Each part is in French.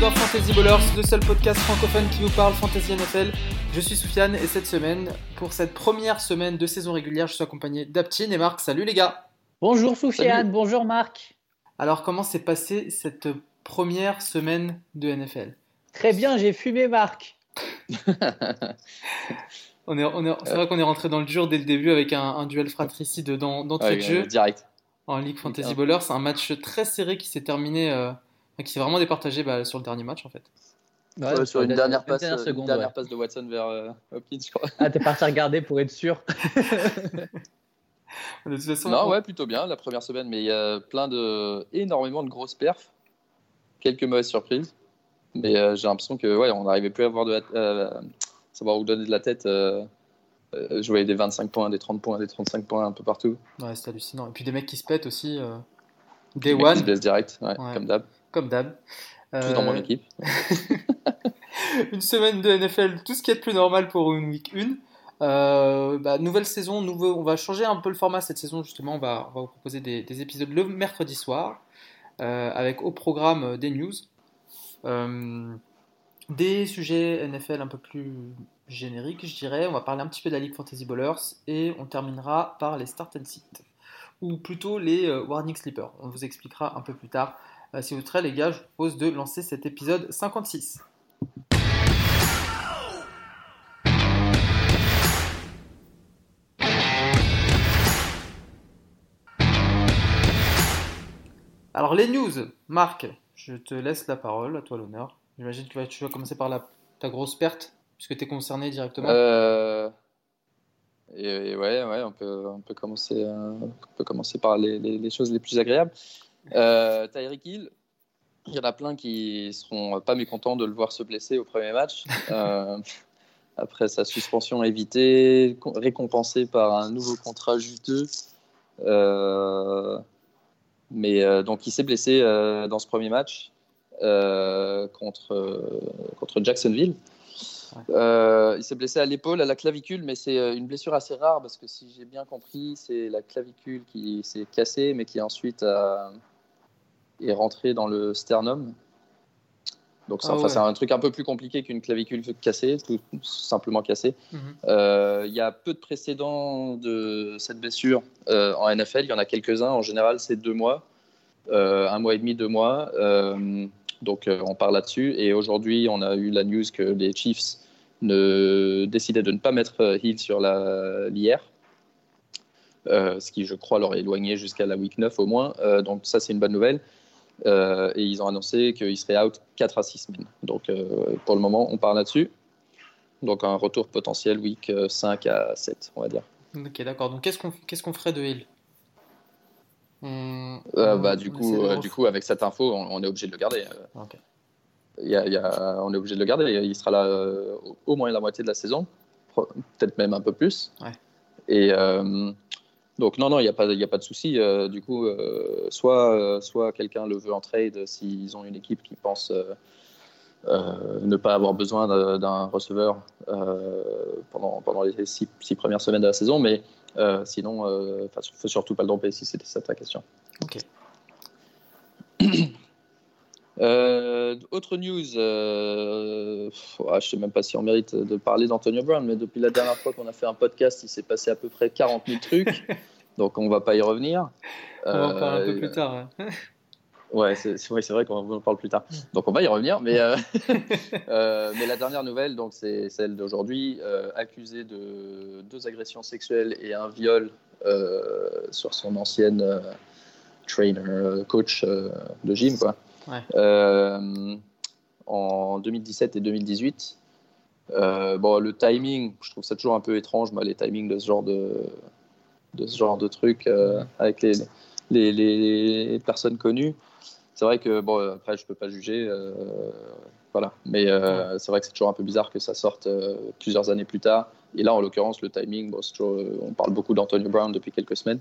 dans Fantasy Ballers, le seul podcast francophone qui vous parle Fantasy NFL. Je suis Soufiane et cette semaine, pour cette première semaine de saison régulière, je suis accompagné d'Aptine et Marc. Salut les gars Bonjour Soufiane, bonjour Marc Alors comment s'est passée cette première semaine de NFL Très bien, j'ai fumé Marc on est, on est, c'est vrai qu'on est rentré dans le dur dès le début avec un, duel fratricide dans, d'entrée de jeu. Direct. En Ligue Fantasy Ballers, c'est un match très serré qui s'est terminé... Euh, qui s'est vraiment départagé bah, sur le dernier match en fait. Ouais, sur une dernière, passe, une dernière passe de Watson vers euh, Hopkins, je crois. Ah, t'es parti regarder pour être sûr. de toute façon, non, ouais, plutôt bien la première semaine, mais il y a plein de, énormément de grosses perfs, quelques mauvaises surprises, mais euh, j'ai l'impression que ouais, on n'arrivait plus à avoir de, euh, savoir où donner de la tête. je voyais des 25 points, des 30 points, des 35 points un peu partout. Ouais, c'est hallucinant. Et puis des mecs qui se pètent aussi. Day one. Qui se blessent direct, ouais, comme d'hab comme d'hab. Tous dans mon euh, équipe. une semaine de NFL, tout ce qui est de plus normal pour une week 1. Euh, bah, nouvelle saison, nouveau, on va changer un peu le format cette saison justement. On va, on va vous proposer des, épisodes le mercredi soir euh, avec au programme des news, des sujets NFL un peu plus génériques, je dirais. On va parler un petit peu de la Ligue Fantasy Ballers et on terminera par les start and sit ou plutôt les warning sleepers. On vous expliquera un peu plus tard si vous prêts, les gars, je vous propose de lancer cet épisode 56. Alors les news, Marc, je te laisse la parole, à toi l'honneur. J'imagine que tu vas, commencer par ta grosse perte, puisque tu es concerné directement. Euh, et, ouais, ouais on, peut, euh, commencer par les, choses les plus agréables. Euh, Tyreek Hill, il y en a plein qui seront pas mécontents de le voir se blesser au premier match. Euh, après sa suspension évitée, récompensée par un nouveau contrat juteux. Euh, mais euh, donc il s'est blessé dans ce premier match contre, contre Jacksonville. il s'est blessé à l'épaule, à la clavicule, mais c'est une blessure assez rare parce que si j'ai bien compris, c'est la clavicule qui s'est cassée, mais qui ensuite a, est rentré dans le sternum. Donc, ah c'est un truc un peu plus compliqué qu'une clavicule cassée, tout simplement cassée. Mhm. Euh, il y a peu de précédents de cette blessure euh, en NFL. Il y en a quelques-uns. En général, c'est deux mois, euh, un mois et demi, deux mois. donc, on parle là-dessus. Et aujourd'hui, on a eu la news que les Chiefs ne, décidaient de ne pas mettre Hill sur l'IR. ce qui, je crois, leur éloigné jusqu'à la week 9 au moins. donc, ça, c'est une bonne nouvelle. Euh, et ils ont annoncé qu'ils seraient out 4 à 6 semaines. Donc euh, pour le moment, on parle là-dessus. Donc un retour potentiel week 5 euh, à 7, on va dire. Ok, d'accord. Donc qu'est-ce qu'on qu'est-ce qu'on ferait de Hill? Bah, du, coup, du coup, avec cette info, on, est obligé de le garder. Il y a, on est obligé de le garder. Il sera là au moins la moitié de la saison, peut-être même un peu plus. Ouais. Et donc non, non, il n'y a, pas, a pas de souci. Euh, du coup, euh, soit, euh, soit quelqu'un le veut en trade s'ils ont une équipe qui pense ne pas avoir besoin d'un receveur pendant, pendant les six, premières semaines de la saison, mais sinon, il ne faut surtout pas le domper si c'était ça ta question. Ok. autre news, je ne sais même pas si on mérite de parler d'Antonio Brown, mais depuis la dernière fois qu'on a fait un podcast, il s'est passé à peu près 40 000 trucs. donc on va pas y revenir. On va en parler un peu euh, plus tard. Ouais, c'est vrai qu'on en parle plus tard. Donc on va y revenir, mais, euh, euh, mais la dernière nouvelle, donc c'est celle d'aujourd'hui, accusé de deux agressions sexuelles et un viol sur son ancienne trainer, coach de gym, quoi. En 2017 et 2018. bon, le timing, je trouve ça toujours un peu étrange, moi, les timings de ce genre de, de ce genre de trucs euh, avec les, les, les, personnes connues. C'est vrai que, bon, après, je peux pas juger, euh, voilà. Mais euh, c'est vrai que c'est toujours un peu bizarre que ça sorte plusieurs années plus tard. Et là, en l'occurrence, le timing, bon, on parle beaucoup d'Antonio Brown depuis quelques semaines.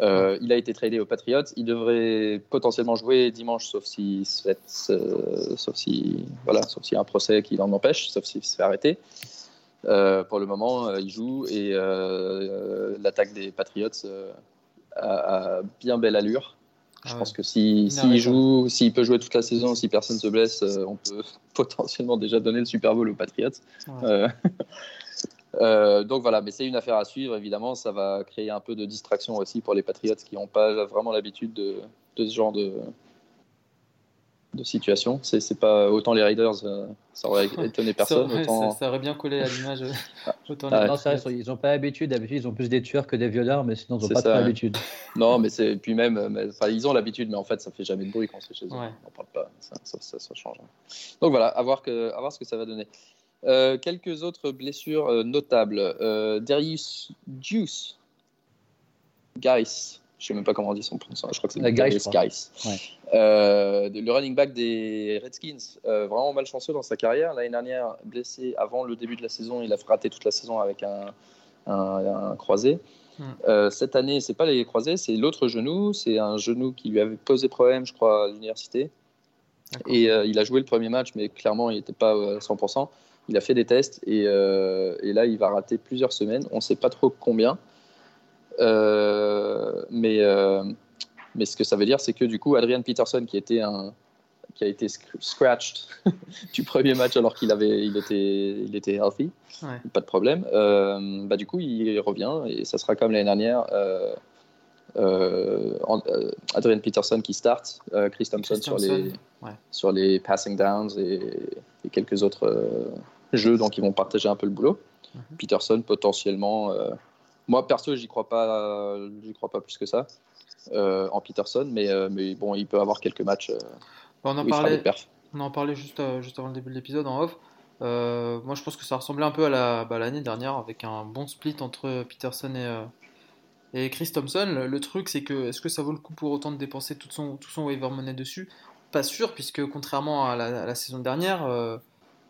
Il a été tradé aux Patriots. Il devrait potentiellement jouer dimanche, sauf si, sauf si, voilà, sauf s'il y a un procès qui l'en empêche, sauf s'il se fait arrêter. Euh, pour le moment, euh, il joue et euh, l'attaque des Patriots a, bien belle allure. Je Ah pense que s'il Inarrêtable. joue, s'il peut jouer toute la saison, si personne se blesse, euh, on peut potentiellement déjà donner le Super Bowl aux Patriots. Ouais. Euh, donc voilà, mais c'est une affaire à suivre. Évidemment, ça va créer un peu de distraction aussi pour les Patriots qui n'ont pas vraiment l'habitude de, de ce genre de, de situation. C'est pas autant les Raiders, euh, ça aurait étonné personne. ça, ouais, autant... ça- ça aurait bien collé à l'image. euh, autant Ah, les Non, ils n'ont pas l'habitude. D'habitude, ils ont plus des tueurs que des violeurs, mais sinon, ils n'ont pas l'habitude. Non, mais c'est puis même, mais- enfin, ils ont l'habitude, mais en fait, ça fait jamais de bruit quand c'est chez eux. Ouais. On n'en parle pas, ça, ça, ça- ça change. Donc voilà, à voir, que, à voir ce que ça va donner. Euh, quelques autres blessures euh, notables. Euh, Darius Juice, Guys, je sais même pas comment on dit son prénom. Je crois que c'est Darius. Guice. Ouais. Euh, le running back des Redskins, euh, vraiment malchanceux dans sa carrière. L'année dernière, blessé avant le début de la saison, il a raté toute la saison avec un, un- un croisé. Hmm. Euh, cette année, c'est pas les croisés, c'est l'autre genou. C'est un genou qui lui avait posé problème, je crois, à l'université. Et euh, il a joué le premier match, mais clairement, il n'était pas à 100%. Il a fait des tests et, euh, et là, il va rater plusieurs semaines. On ne sait pas trop combien. Euh, mais, euh, mais ce que ça veut dire, c'est que du coup, Adrian Peterson, qui, était un, qui a été sc- scratched du premier match alors qu'il avait, il était, il était healthy, Ouais. pas de problème, bah, du coup, il revient et ça sera comme l'année dernière. euh, Adrian Peterson qui start, euh, Chris Thompson, Chris sur les, ouais. sur les passing downs et, et quelques autres euh, jeux, donc ils vont partager un peu le boulot. Mhm. Peterson potentiellement, euh, moi perso j'y crois pas, j'y crois pas plus que ça euh, en Peterson, mais, euh, mais bon il peut avoir quelques matchs euh, on en où il fera parlait. perfs. On en parlait juste, euh, juste avant le début de l'épisode en off. Euh, moi, je pense que ça ressemblait un peu à la- bah, l'année dernière avec un bon split entre Peterson et, euh, et Chris Thompson. Le, le truc, c'est que est-ce que ça vaut le coup pour autant de dépenser tout son, tout son waiver money dessus? Pas sûr, puisque contrairement à la, à la saison dernière, euh,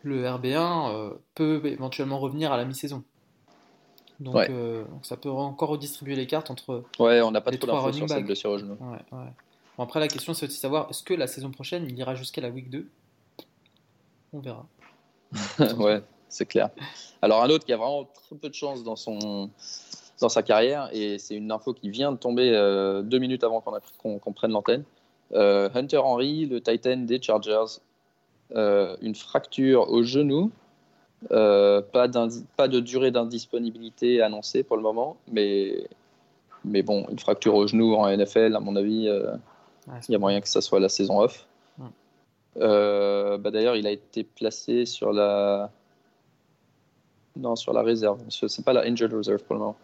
le RB1 euh, peut éventuellement revenir à la mi-saison. Donc, Ouais. euh, donc ça peut encore redistribuer les cartes entre. Ouais, on n'a pas Les trop d'infos sur cette backs. blessure au genou. Ouais, ouais. Bon, après, la question, c'est aussi de savoir est-ce que la saison prochaine, il ira jusqu'à la week 2 On verra. ouais, c'est clair. Alors un autre qui a vraiment très peu de chance dans son dans sa carrière et c'est une info qui vient de tomber euh, deux minutes avant qu'on prenne l'antenne. Euh, Hunter Henry, le Titan des Chargers, une fracture au genou, euh, pas, de durée d'indisponibilité annoncée pour le moment, mais mais bon, une fracture au genou en NFL, à mon avis, euh, Ouais, il y a moyen que ça soit la saison off. Euh, bah D'ailleurs, il a été placé sur la. Non, sur la réserve. Ce- C'est pas la injured reserve pour le moment.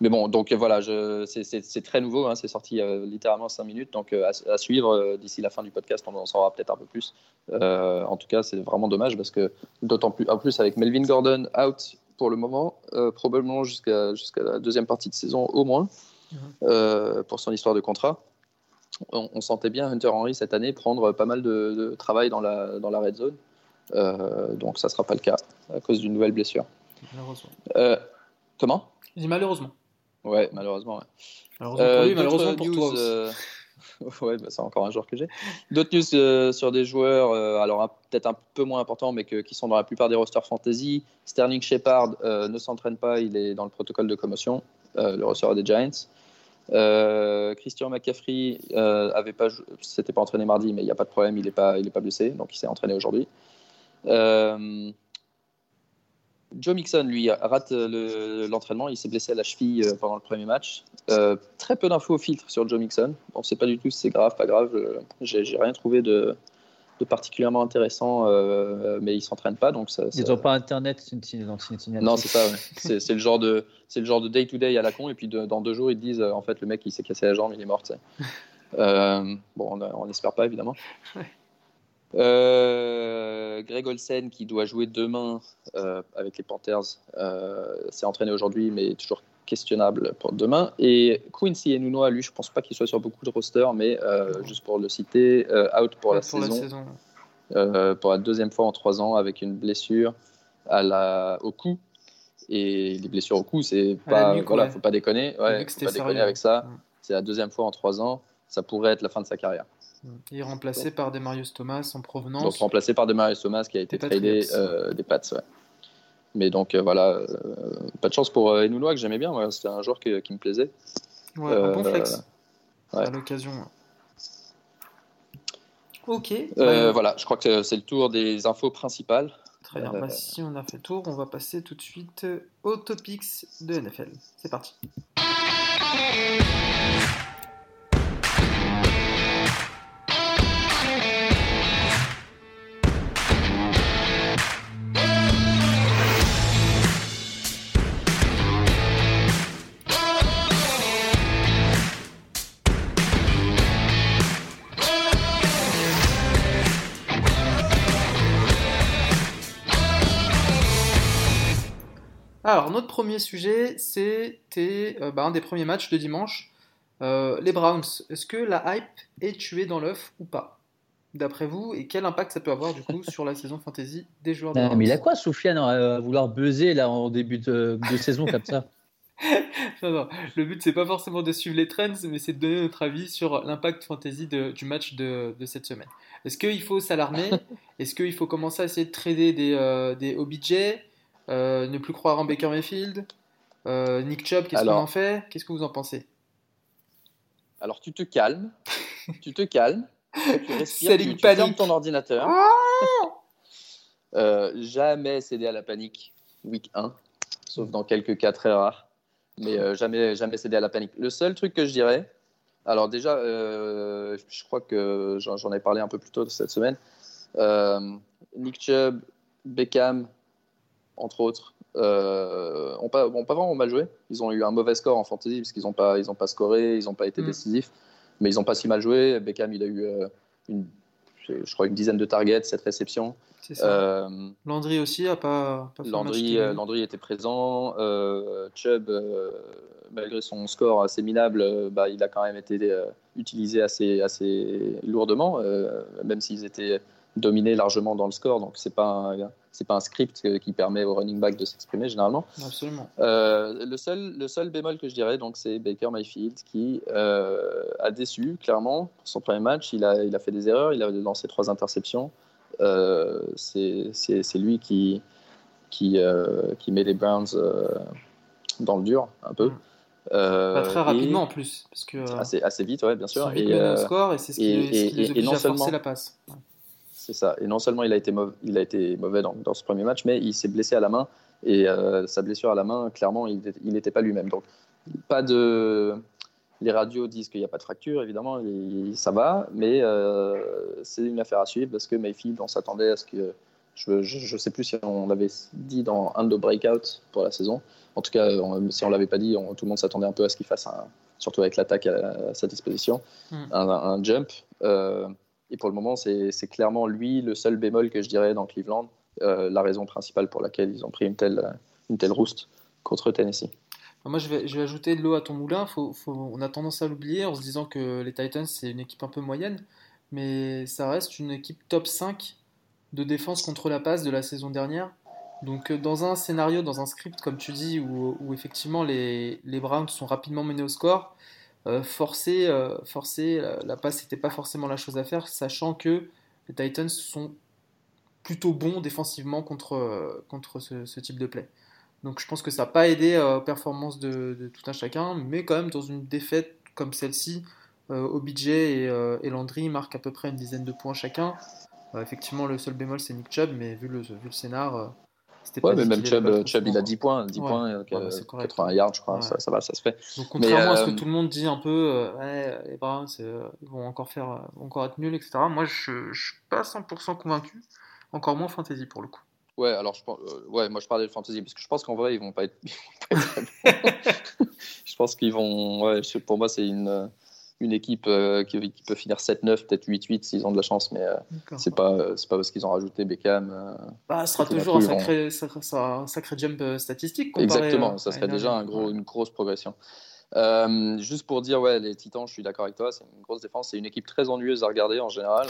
Mais bon, donc euh, voilà, c'est- très nouveau. hein, c'est sorti a littéralement 5 minutes. Donc euh, à, à suivre euh, d'ici la fin du podcast, on en saura peut-être un peu plus. Euh, en tout cas, c'est vraiment dommage parce que d'autant plus, en plus avec Melvin Gordon out pour le moment, euh, probablement jusqu'à la deuxième partie de saison au moins, Mhm. euh, pour son histoire de contrat on, on sentait bien Hunter Henry cette année prendre pas mal de, de travail dans la, dans la red zone. Euh, donc ça ne sera pas le cas à cause d'une nouvelle blessure. Malheureusement. Comment? Malheureusement. Ouais, malheureusement. ouais. Malheureusement Euh, pour lui, d'autres malheureusement pour news, toi aussi. euh, ouais, bah, c'est encore un joueur que j'ai. D'autres news euh, sur des joueurs, euh, alors peut-être un peu moins importants, mais que- qui sont dans la plupart des rosters fantasy. Sterling Shepard euh, ne s'entraîne pas, il est dans le protocole de commotion, le receveur des Giants. Christian McCaffrey avait pas, s'était pas entraîné mardi, mais il n'y a pas de problème, il n'est pas, il est pas blessé, donc il s'est entraîné aujourd'hui. Euh, Joe Mixon, lui, rate le- l'entraînement. il s'est blessé à la cheville euh, pendant le premier match. Euh, très peu d'infos filtrent sur Joe Mixon. On ne sait pas du tout si c'est grave, pas grave. Euh, J'ai rien trouvé de, de particulièrement intéressant, euh, mais il s'entraîne pas, donc ça. Ils ça- n'ont pas internet, c'est une, non, c'est ça. ouais. C'est le genre de, c'est le genre de day to day à la con, et puis de- dans deux jours ils te disent, euh, en fait, le mec il s'est cassé la jambe, il est mort. Euh, bon, on on n'espère pas évidemment. Ouais. Euh, Greg Olsen qui doit jouer demain euh, avec les Panthers euh, s'est entraîné aujourd'hui, mais toujours questionnable pour demain. Et Quincy Enunwa, lui, je pense pas qu'il soit sur beaucoup de rosters, mais juste pour le citer, out pour, la, pour saison, la saison. pour la deuxième fois en trois ans avec une blessure à la, au cou. Et les blessures au cou, c'est pas, nuque, voilà, ouais. faut pas déconner. Ouais, faut pas déconner avec ça. C'est la deuxième fois en trois ans. Ça pourrait être la fin de sa carrière. Est remplacé par Demarius Thomas en Donc provenance. remplacé par Demarius Thomas qui a été tradé euh, des Pats. Ouais. Mais donc euh, voilà, euh, pas de chance pour Enunwa que j'aimais bien. C'était un joueur qui, qui me plaisait. Ouais, un bon flex ouais. à l'occasion. Ok. Bah, voilà, je crois que c'est le tour des infos principales. Très bien. Bah, si on a fait le tour, on va passer tout de suite aux topics de NFL. C'est parti. Alors, notre premier sujet, c'était euh, bah, un des premiers matchs de dimanche. Euh, les Browns, est-ce que la hype est tuée dans l'œuf ou pas D'après vous, et quel impact ça peut avoir du coup sur la saison fantasy des joueurs de Ah, Browns mais il a quoi, Soufiane, à à vouloir buzzer là en début de, de saison comme ça? Non, non, le but c'est pas forcément de suivre les trends, mais c'est de donner notre avis sur l'impact fantasy de- du match de, de cette semaine. Est-ce qu'il faut s'alarmer? Est-ce qu'il faut commencer à essayer de trader des, euh, des OBJ Euh, Ne plus croire en Baker Mayfield Euh, Nick Chubb, qu'est-ce qu'on en fait? Qu'est-ce que vous en pensez? Alors tu te calmes, tu te calmes, tu respires, tu, tu panic. fermes ton ordinateur. Euh, jamais céder à la panique week 1, sauf dans quelques cas très rares. Mais jamais, jamais céder à la panique. Le seul truc que je dirais, alors déjà, je crois que j'en ai parlé un peu plus tôt cette semaine. Nick Chubb, Beckham, entre autres, euh, ont, pas, ont pas vraiment mal joué. Ils ont eu un mauvais score en fantasy parce qu'ils n'ont pas, ils ont pas scoré, ils n'ont pas été Mm. décisifs, mais ils n'ont pas si mal joué. Beckham, il a eu euh, une, je crois une dizaine de targets, cette réception. Euh, Landry aussi a pas, pas fait Landry, euh. Landry était présent. Euh, Chubb, malgré son score assez minable, bah, il a quand même été utilisé assez, assez lourdement, même s'ils étaient dominés largement dans le score. Donc, ce n'est pas, un- c'est pas un script qui permet au running back de s'exprimer généralement. Absolument. Euh, le, seul, le seul bémol que je dirais, donc, c'est Baker Mayfield qui euh, a déçu, clairement, pour son premier match. Il a, il a fait des erreurs, il a lancé trois interceptions. Euh, c'est c'est- c'est lui qui, qui, euh, qui met les Browns dans le dur, un peu. Mm. Euh, Pas très et- rapidement en plus, parce que Assez, assez vite, ouais, bien sûr. vite Et, euh, score et c'est ce qui, et- ce qui et- les oblige à forcer la passe. C'est ça. Et non seulement il a été mauvais, il a été mauvais dans, dans ce premier match, mais il s'est blessé à la main. Et euh, sa blessure à la main, clairement, il n'était pas lui-même. Donc, pas de. Les radios disent qu'il n'y a pas de fracture, évidemment, ça va, mais euh, c'est une affaire à suivre parce que Mayfield, on s'attendait à ce que. Je ne sais plus si on l'avait dit dans un de nos breakouts pour la saison. En tout cas, on- si on ne l'avait pas dit, on- tout le monde s'attendait un peu à ce qu'il fasse, un, surtout avec l'attaque à, à sa disposition, Mm. un, un jump. Euh, et pour le moment, c'est clairement lui le seul bémol que je dirais dans Cleveland, euh, la raison principale pour laquelle ils ont pris une telle, une telle rouste contre Tennessee. Moi, je vais, ajouter de l'eau à ton moulin. On a tendance à l'oublier en se disant que les Titans, c'est une équipe un peu moyenne, mais ça reste une équipe top 5 de défense contre la passe de la saison dernière. Donc, euh, dans un scénario, dans un script, comme tu dis, où, effectivement les Browns sont rapidement menés au score, euh, forcer, euh, forcer la, la passe, n'était pas forcément la chose à faire, sachant que les Titans sont plutôt bons défensivement contre, euh, contre ce, type de play. Donc je pense que ça n'a pas aidé euh, aux performances de, tout un chacun, mais quand même dans une défaite comme celle-ci, euh, OBJ et, euh, et Landry marquent à peu près une dizaine de points chacun. Euh, effectivement, le seul bémol c'est Nick Chubb, mais vu le, vu le scénar, euh, Ouais, pas mais même Chubb, Chubb, il a forcément, 10 points, 10 Ouais. points, euh, Ouais, bah, correct. 80 yards, je crois, Ouais. ça, ça va, ça se fait. Donc contrairement à ce euh, que tout le monde dit un peu, euh, ouais, les Browns euh, ils vont encore faire, euh, vont encore être nuls, etc. Moi, je, je suis pas 100% convaincu, encore moins fantasy pour le coup. Ouais, alors je pense, euh, ouais, moi je parlais de fantasy parce que je pense qu'en vrai ils vont pas être. je pense qu'ils vont. Ouais, pour moi c'est une, euh, une équipe euh, qui, qui peut finir 7-9, peut-être 8-8 s'ils ont de la chance, mais euh, c'est pas, euh, c'est pas parce qu'ils ont rajouté Beckham. euh, Bah, ce sera toujours un vont- sacré, ça- un sacré jump euh, statistique. comparé, Exactement, euh, ça serait déjà un gros, une grosse progression. Euh, juste pour dire, ouais, les Titans, je suis d'accord avec toi, c'est une grosse défense. C'est une équipe très ennuyeuse à regarder en général.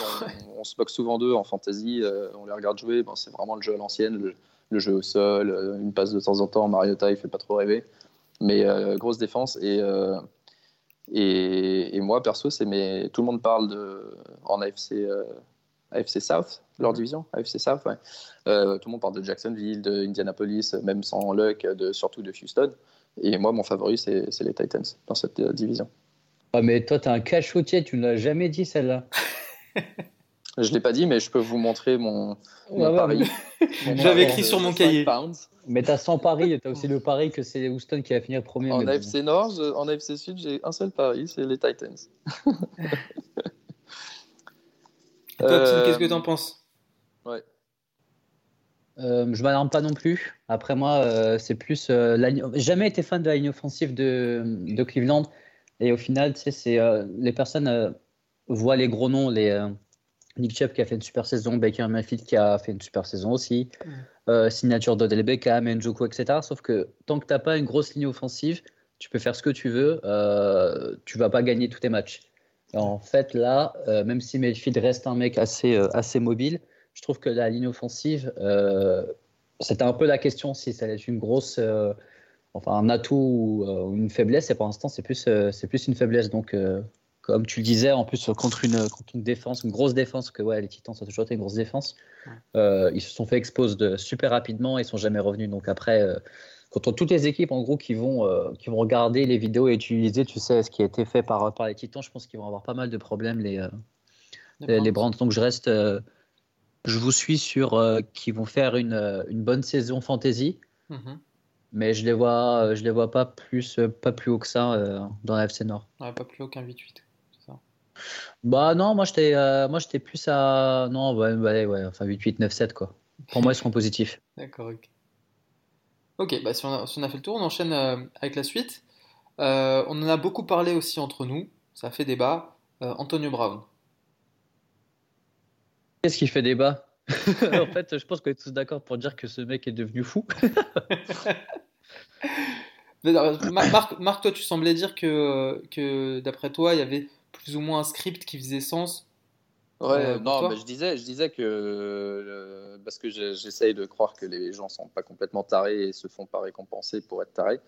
On, on se moque souvent d'eux en fantasy, euh, on les regarde jouer. Bon, c'est vraiment le jeu à l'ancienne, le, le jeu au sol, une passe de temps en temps. Mariota, il fait pas trop rêver. Mais euh, grosse défense. Et, euh, et, et moi, perso, c'est mes... tout le monde parle de, en AFC, euh, AFC South, leur division, AFC South, ouais. Euh, tout le monde parle de Jacksonville, de Indianapolis, même sans luck, de, surtout de Houston. Et moi, mon favori, c'est c'est les Titans dans cette euh, division. Ah, mais toi, t'es un cachotier, tu ne l'as jamais dit celle-là. Je l'ai pas dit, mais je peux vous montrer mon, pari. J'avais écrit sur mon cahier. Mais tu as 100 paris et tu as aussi le pari que c'est Houston qui va finir premier. En AFC Nord, en AFC Sud, j'ai un seul pari, c'est les Titans. toi, euh, qu'est-ce que tu en penses Ouais. Euh, je m'alarme pas non plus. Après moi, euh, c'est plus. Euh, jamais été fan de la ligne offensive de, de Cleveland. Et au final, tu sais, c'est les personnes voient les gros noms, les Nick Chubb qui a fait une super saison, Baker Mayfield qui a fait une super saison aussi, signature d'Odell Beckham, Njoku, etc. Sauf que tant que tu n'as pas une grosse ligne offensive, tu peux faire ce que tu veux, tu vas pas gagner tous tes matchs. en fait, là, même si Mayfield reste un mec assez, assez mobile, je trouve que la ligne offensive, euh, c'était un peu la question si ça allait être une grosse, euh, enfin un atout euh, ou une faiblesse. Et pour l'instant, c'est plus, c'est plus une faiblesse. Donc, comme tu le disais, en plus contre une, contre une défense, une grosse défense, que ouais, les Titans ça a toujours été une grosse défense. ils se sont fait expose de, super rapidement et ils sont jamais revenus. Donc après, contre toutes les équipes en gros qui vont, qui vont regarder les vidéos et utiliser, tu sais, ce qui a été fait par, par les Titans, je pense qu'ils vont avoir pas mal de problèmes les, les, les Brands. Donc je reste je vous suis sur euh, qui vont faire une, euh, une, bonne saison fantasy, mhm. mais je les vois, euh, je les vois pas plus, pas plus haut que ça dans la FC Nord. pas plus haut qu'un 8-8. Bah non, moi j'étais, moi j'étais plus à non, ouais, ouais, enfin 8-8, 9-7 quoi. Pour moi ils seront positifs. D'accord. Ok. Ok, bah si on, a, si on, a, fait le tour, on enchaîne avec la suite. on en a beaucoup parlé aussi entre nous, ça a fait débat. Antonio Brown. Qu'est-ce qui fait débat? En fait, je pense qu'on est tous d'accord pour dire que ce mec est devenu fou. Marc, Marc, toi, tu semblais dire que, que d'après toi, il y avait plus ou moins un script qui faisait sens. Ouais, euh, non, mais je disais, je disais que parce que j'essaye de croire que les gens sont pas complètement tarés et se font pas récompenser pour être tarés.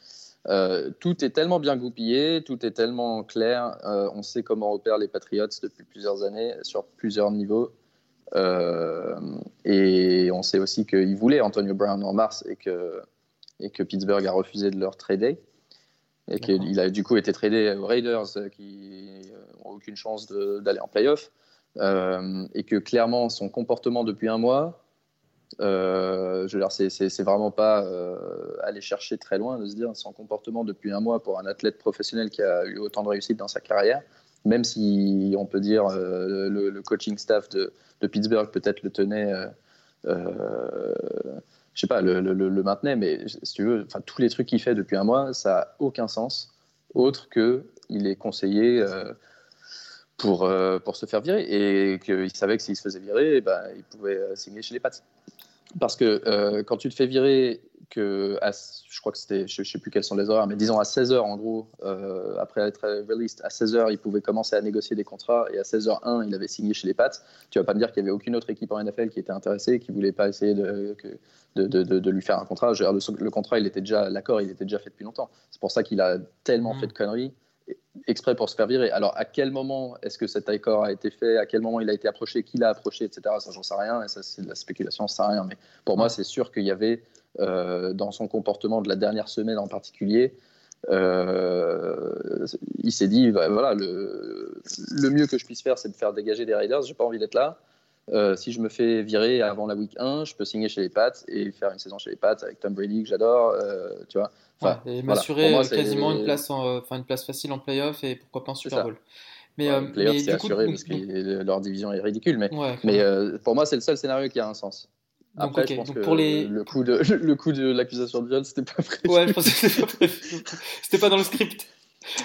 Euh, tout est tellement bien goupillé, tout est tellement clair. Euh, on sait comment opèrent les Patriots depuis plusieurs années sur plusieurs niveaux. Euh, et on sait aussi qu'il voulait Antonio Brown en mars et que, et que Pittsburgh a refusé de leur trader. Et qu'il a du coup été tradé aux Raiders euh, qui aucune chance d'aller en playoff. Euh, et que clairement, son comportement depuis un mois, euh, je veux dire, c'est vraiment pas aller chercher très loin de se dire son comportement depuis un mois pour un athlète professionnel qui a eu autant de réussite dans sa carrière, même si on peut dire le, coaching staff de, Pittsburgh peut-être le tenait, euh, euh, je sais pas, le, maintenait, mais si tu veux, tous les trucs qu'il fait depuis un mois, ça n'a aucun sens autre que il est conseillé euh, pour, pour se faire virer et qu'il savait que s'il se faisait virer, bah, il pouvait signer chez les Pats. Parce que quand tu te fais virer que je crois que c'était, je, ne sais plus quels sont les horaires, mais disons à 16h en gros, euh, après être released, à 16h, il pouvait commencer à négocier des contrats et à 16h1, il avait signé chez les Pats. Tu vas pas me dire qu'il y avait aucune autre équipe en NFL qui était intéressée, qui voulait pas essayer de, de, de, de lui faire un contrat. le, le, contrat, il était déjà, l'accord, il était déjà fait depuis longtemps. C'est pour ça qu'il a tellement mmh. fait de conneries exprès pour se faire virer. Alors, à quel moment est-ce que cet accord a été fait? À quel moment il a été approché? Qui l'a approché? Etc. Ça, j'en sais rien. Et ça, c'est de la spéculation, ça sert rien. Mais pour moi, c'est sûr qu'il y avait, euh, dans son comportement de la dernière semaine en particulier, euh, il s'est dit bah, voilà, le, le, mieux que je puisse faire, c'est de faire dégager des Raiders. J'ai pas envie d'être là. Euh, si je me fais virer avant la week 1, je peux signer chez les Pats et faire une saison chez les Pats avec Tom Brady que j'adore, tu vois et m'assurer euh, quasiment une place, en, enfin une place facile en playoff et pourquoi pas en Super Bowl. Mais, euh, playoff, c'est assuré parce que leur division est ridicule, mais, mais euh, pour moi, c'est le seul scénario qui a un sens. Après, je pense que pour les... le coup de le coup de l'accusation de viol, c'était pas prévu. Ouais, je pense que c'était pas prévu. C'était pas dans le script.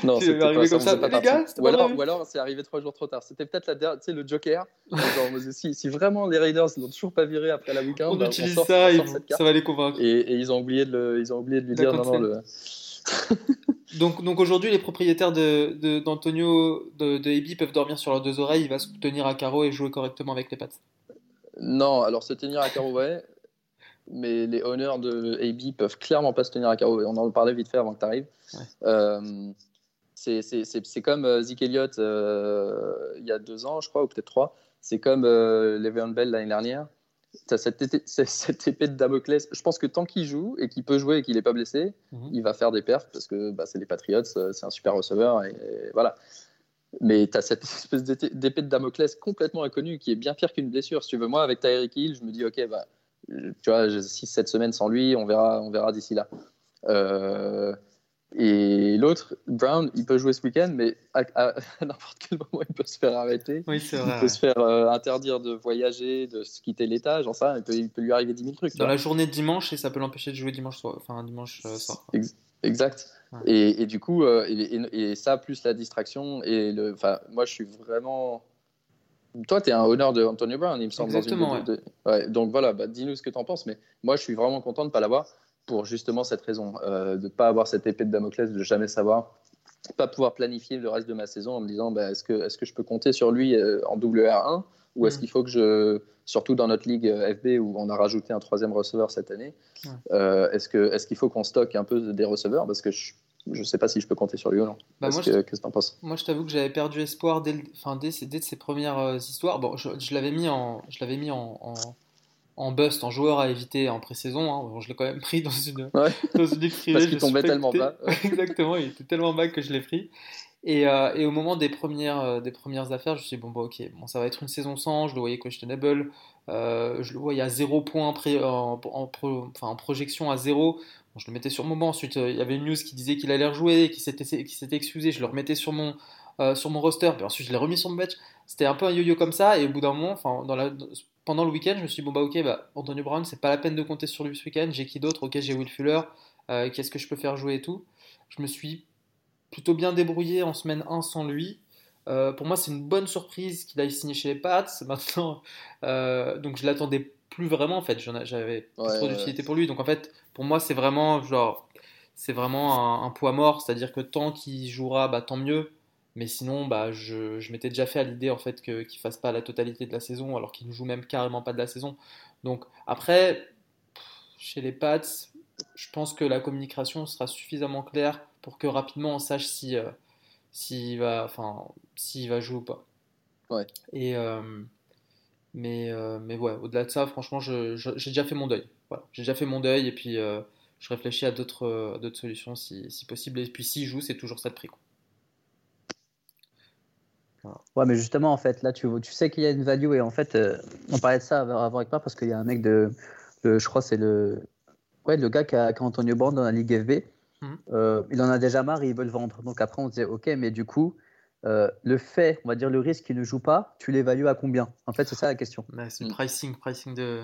Non, c'est arrivé comme ça. Pas les gars, ou, alors, ou alors, c'est arrivé trois jours trop tard. C'était peut-être la dernière, tu sais, le Joker. si, si, vraiment les Raiders n'ont toujours pas viré après la week-end, on bah, utilise ça, ça va les convaincre. Et, et, ils ont oublié de, le, ils ont oublié de lui dire non, non, le. donc, donc aujourd'hui, les propriétaires d'Antonio de, de, de, AB peuvent dormir sur leurs deux oreilles. Il va se tenir à carreau et jouer correctement avec les pattes. Non, alors se tenir à carreau, ouais. Mais les honneurs de AB peuvent clairement pas se tenir à carreau. On en parlait vite fait avant que tu arrives. Ouais. Euh, c'est comme euh, Zeke Elliott euh, il y a deux ans, je crois, ou peut-être trois. C'est comme euh, Le'Veon Bell l'année dernière. Tu as cette, cette, épée de Damoclès. Je pense que tant qu'il joue et qu'il peut jouer et qu'il n'est pas blessé, mhm. il va faire des perfs parce que bah, c'est les Patriots, c'est un super receveur. Et, voilà. Mais tu as cette espèce d'épée de Damoclès complètement inconnue qui est bien pire qu'une blessure. Si tu veux, moi, avec Tyreek Hill, je me dis, OK, bah, tu vois, 6-7 semaines sans lui, on verra, on verra d'ici là. Euh, et l'autre, Brown, il peut jouer ce week-end, mais à, n'importe quel moment, il peut se faire arrêter. Oui, c'est vrai. Il peut se faire euh, interdire de voyager, de se quitter l'État, j'en sais Il peut, il peut lui arriver 10 000 trucs. Dans la journée de dimanche, et ça peut l'empêcher de jouer dimanche soir. Enfin, dimanche euh, soir. exact. Et, et, du coup, euh, et, et, ça, plus la distraction, et le. Moi, je suis vraiment. Toi, tu es un honneur de Antonio Brown, il me semble. Exactement. ouais. Donc voilà, bah, dis-nous ce que tu en penses. Mais moi, je suis vraiment content de ne pas l'avoir pour justement cette raison, euh, de ne pas avoir cette épée de Damoclès, de jamais savoir, pas pouvoir planifier le reste de ma saison en me disant bah, est-ce que, est que je peux compter sur lui euh, en WR1 ou est-ce mm. qu'il faut que je, surtout dans notre ligue euh, FB où on a rajouté un troisième receveur cette année, est-ce qu'il est qu'il faut qu'on stocke un peu des receveurs? Parce que je ne sais pas si je peux compter sur lui ou non. Bah qu'est-ce que tu en penses? Moi, je t'avoue que j'avais perdu espoir dès, enfin, dès, dès, ses premières histoires. Bon, je, je l'avais mis en, je l'avais mis en, en bust, en joueur à éviter en pré-saison. Hein. je l'ai quand même pris dans une, ouais. dans une Parce qu'il tombait tellement bas. Exactement, il était tellement bas que je l'ai pris. Et, euh, et, au moment des premières, euh, des premières affaires, je me suis dit, bon, bah, ok, bon, ça va être une saison sans, je le voyais questionable, euh, je le voyais à zéro point pré, en, en, enfin, en, projection à zéro. Bon, je le mettais sur mon banc. Ensuite, il y avait une news qui disait qu'il allait rejouer, qu'il s'était excusé, je le remettais sur mon, sur mon roster, puis ensuite je l'ai remis sur mon bench. C'était un peu un yo-yo comme ça, et au bout d'un moment, enfin, dans la, pendant le week-end, je me suis dit, bon, bah, ok, bah, Antonio Brown, c'est pas la peine de compter sur lui ce week-end. J'ai qui d'autre? Ok, j'ai Will Fuller. Euh, qu'est-ce que je peux faire jouer et tout? Je me suis plutôt bien débrouillé en semaine 1 sans lui. Euh, pour moi, c'est une bonne surprise qu'il aille signer chez les Pats. Maintenant, euh, donc je l'attendais plus vraiment en fait. J'avais pas trop d'utilité pour lui. Donc en fait, pour moi, c'est vraiment genre, c'est vraiment un, un poids mort. C'est-à-dire que tant qu'il jouera, bah, tant mieux. Mais sinon, bah, je, je m'étais déjà fait à l'idée en fait qu'il ne fasse pas la totalité de la saison, alors qu'il ne joue même carrément pas de la saison. Donc après, chez les Pats, je pense que la communication sera suffisamment claire pour que rapidement on sache si euh, s'il va, enfin, s'il va jouer ou pas. Ouais. Et euh, mais euh, mais ouais, au-delà de ça, franchement, j'ai déjà fait mon deuil. Voilà, j'ai déjà fait mon deuil et puis je réfléchis à d'autres d'autres solutions si, si, possible. Et puis s'il joue, c'est toujours ça de prix. Quoi. Ouais, mais justement, en fait, là, tu, tu sais qu'il y a une value et en fait, euh, on parlait de ça avant, avec moi parce qu'il y a un mec de, je crois, c'est le, ouais, le gars qui a, qui a Antonio Brand dans la Ligue FB. Mhm. Euh, il en a déjà marre et il veut le vendre. Donc après, on disait, ok, mais du coup, euh, le fait, on va dire le risque qu'il ne joue pas, tu l'évalues à combien? En fait, c'est ça la question. c'est le pricing, pricing de.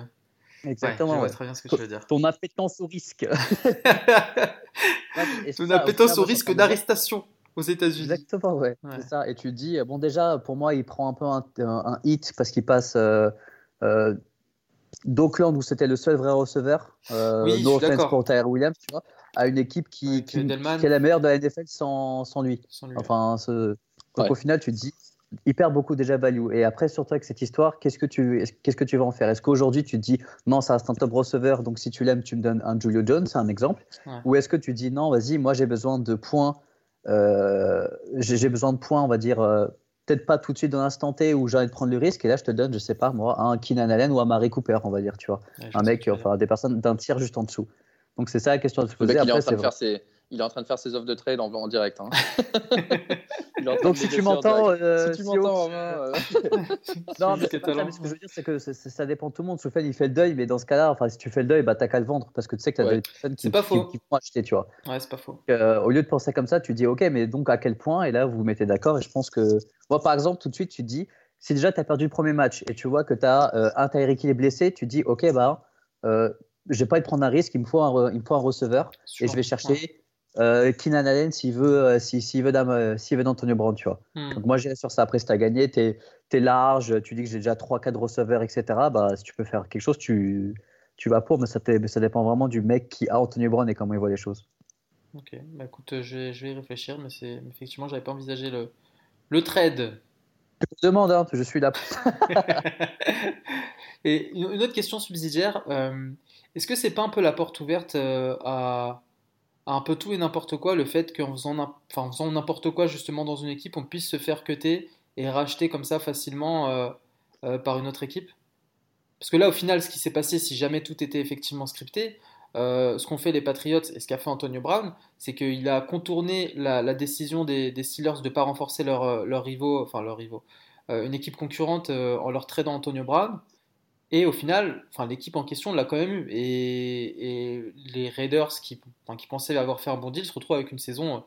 Exactement. Ouais, je très bien ce que tu veux dire. Ton appétence au risque. Ton appétence au risque d'arrestation aux États-Unis. Exactement, ouais. C'est ça. Et tu dis, bon, déjà, pour moi, il prend un peu un, hit parce qu'il passe euh, euh, d'Auckland, où c'était le seul vrai receveur, euh, oui, no offense pour Tyler Williams, tu vois, à une équipe qui, qui, est la meilleure de la NFL sans, sans lui. Enfin, ce... Donc au final, tu te dis, il perd beaucoup déjà value. Et après, surtout avec cette histoire, qu'est-ce que tu, qu'est-ce que tu vas en faire? Est-ce qu'aujourd'hui tu te dis non, ça reste un top receveur, donc si tu l'aimes, tu me donnes un Julio Jones, c'est un exemple Ou est-ce que tu dis non, vas-y, moi j'ai besoin de points j'ai besoin de points, on va dire, euh, peut-être pas tout de suite dans l'instant T où j'ai envie de prendre le risque. Et là, je te donne, je sais pas moi, un Keenan Allen ou un Marie Cooper, on va dire, tu vois. un mec, enfin, des personnes d'un tiers juste en dessous. Donc c'est ça la question de se poser. Après, il, est en train de faire ses, il est en train de faire ses offres de trade en, en direct. Hein. Donc si tu m'entends, euh, si tu m'entends, euh... non, mais, ce que je veux dire, c'est que ça dépend de tout le monde. Soufène, il fait le deuil, mais dans ce cas-là, enfin, si tu fais le deuil, bah, t'as qu'à le vendre parce que tu sais que t'as ouais. des personnes qui, vont acheter, tu vois. Ouais, c'est pas faux. Euh, au lieu de penser comme ça, tu dis, ok, mais donc à quel point? Et là, vous vous mettez d'accord. Et je pense que, moi, par exemple, tout de suite, tu te dis, si déjà tu as perdu le premier match et tu vois que tu as euh, un Tyreek qui est blessé, tu dis, ok, bah, euh, je vais pas de prendre un risque, il me faut un, il me faut un receveur et je vais chercher euh, Keenan Allen s'il veut, euh, s'il veut, euh, d'Antonio Brown, tu vois. Hmm. Donc moi j'irai sur ça. Après, si tu as gagné, tu es, large, tu dis que j'ai déjà 3-4 receveurs, etc. Bah, si tu peux faire quelque chose, tu, tu vas pour, mais ça, ça dépend vraiment du mec qui a Antonio Brown et comment il voit les choses. Ok, bah écoute, je vais, je vais y réfléchir, mais c'est effectivement, j'avais pas envisagé le, le trade. Je te demande, hein, je suis là. et une, autre question subsidiaire, est-ce que c'est pas un peu la porte ouverte à un peu tout et n'importe quoi, le fait qu'en faisant, enfin, faisant n'importe quoi justement dans une équipe, on puisse se faire cuter et racheter comme ça facilement euh, euh, par une autre équipe Parce que là, au final, ce qui s'est passé, si jamais tout était effectivement scripté, euh, ce qu'ont fait les Patriots et ce qu'a fait Antonio Brown, c'est qu'il a contourné la, décision des, Steelers de ne pas renforcer leurs leur rivaux, enfin leurs rivaux, une équipe concurrente en leur tradant Antonio Brown. Et au final, enfin, l'équipe en question l'a quand même eu. Et, les Raiders qui, qui pensaient avoir fait un bon deal se retrouvent avec une saison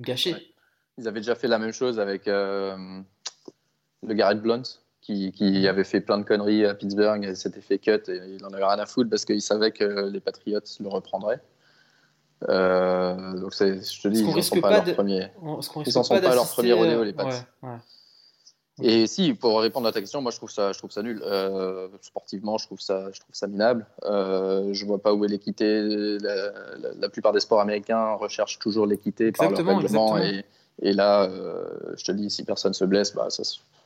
gâchée. Ils avaient déjà fait la même chose avec le Garrett Blunt qui, avait fait plein de conneries à Pittsburgh et s'était fait cut et il en avait rien à foutre parce qu'il savait que les Patriots le reprendraient. Euh, donc je te dis, ils ne sont pas, leur premier. Ils sont pas, leur premier rodéo les Pats. Et si, pour répondre à ta question, moi je trouve ça, je trouve ça nul. Euh, sportivement, je trouve ça, je trouve ça minable. Euh, je vois pas où est l'équité. La, plupart des sports américains recherchent toujours l'équité par leur règlement. Et, et, là, euh, je te dis, si personne se blesse, bah, ça,